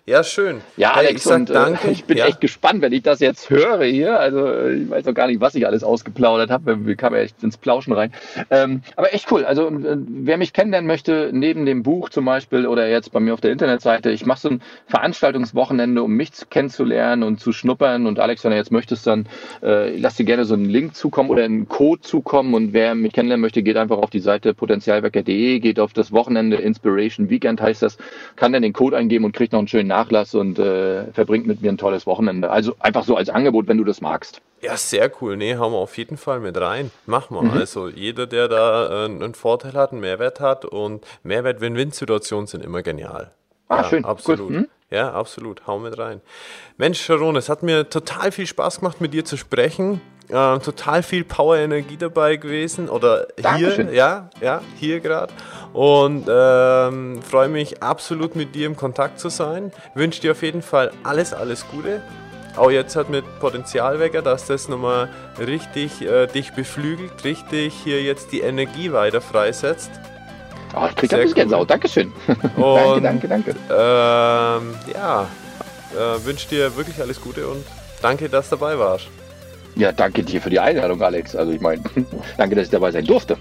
Ja, schön. Ja, Alex, ich, sag und, äh, danke. ich bin ja. echt gespannt, wenn ich das jetzt höre hier. Also ich weiß noch gar nicht, was ich alles ausgeplaudert habe. Wir kamen ja echt ins Plauschen rein. Ähm, aber echt cool. Also wer mich kennenlernen möchte, neben dem Buch zum Beispiel oder jetzt bei mir auf der Internetseite, ich mache so ein Veranstaltungswochenende, um mich kennenzulernen und zu schnuppern. Und Alex, wenn du jetzt möchtest, dann äh, lass dir gerne so einen Link zukommen oder einen Code zukommen. Und wer mich kennenlernen möchte, geht einfach auf die Seite potenzialwerker.de, geht auf das Wochenende Inspiration Weekend heißt das, kann dann den Code eingeben und kriegt noch einen schönen Nachlass und äh, verbringt mit mir ein tolles Wochenende. Also einfach so als Angebot, wenn du das magst. Ja, sehr cool. Nee, haben wir auf jeden Fall mit rein. Mach mal. Mhm. Also jeder, der da äh, einen Vorteil hat, einen Mehrwert hat und Mehrwert-Win-Win-Situationen sind immer genial. Ah, ja, schön. Absolut. Cool. Mhm. Ja, absolut. Hau mit rein. Mensch, Sharon, es hat mir total viel Spaß gemacht, mit dir zu sprechen. Äh, total viel Power Energie dabei gewesen oder Dankeschön. hier, ja, ja, hier gerade und ähm, freue mich absolut mit dir im Kontakt zu sein. Wünsche dir auf jeden Fall alles, alles Gute. Auch jetzt hat mit Potenzialwecker, dass das nochmal richtig äh, dich beflügelt, richtig hier jetzt die Energie weiter freisetzt. Oh, ich krieg ein bisschen cool. Gänsehaut. Dankeschön. Und, danke, danke, danke. Ähm, ja, äh, wünsche dir wirklich alles Gute und danke, dass du dabei warst. Ja, danke dir für die Einladung, Alex. Also ich meine, danke, dass ich dabei sein durfte.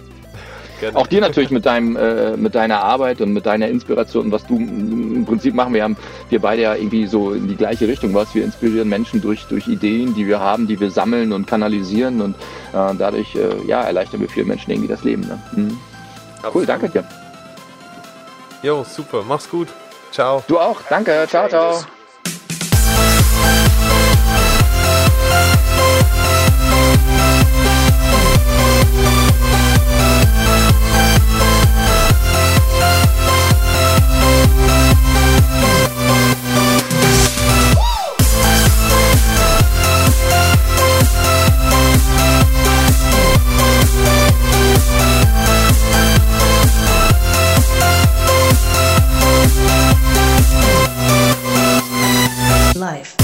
gerne. Auch dir natürlich mit, deinem, äh, mit deiner Arbeit und mit deiner Inspiration und was du im Prinzip machen. Wir haben wir beide ja irgendwie so in die gleiche Richtung was. Wir inspirieren Menschen durch, durch Ideen, die wir haben, die wir sammeln und kanalisieren und äh, dadurch äh, ja, erleichtern wir vielen Menschen irgendwie das Leben. Ne? Mhm. Cool, danke dir. Jo, super. Mach's gut. Ciao. Du auch. Danke. Ciao, ciao. life.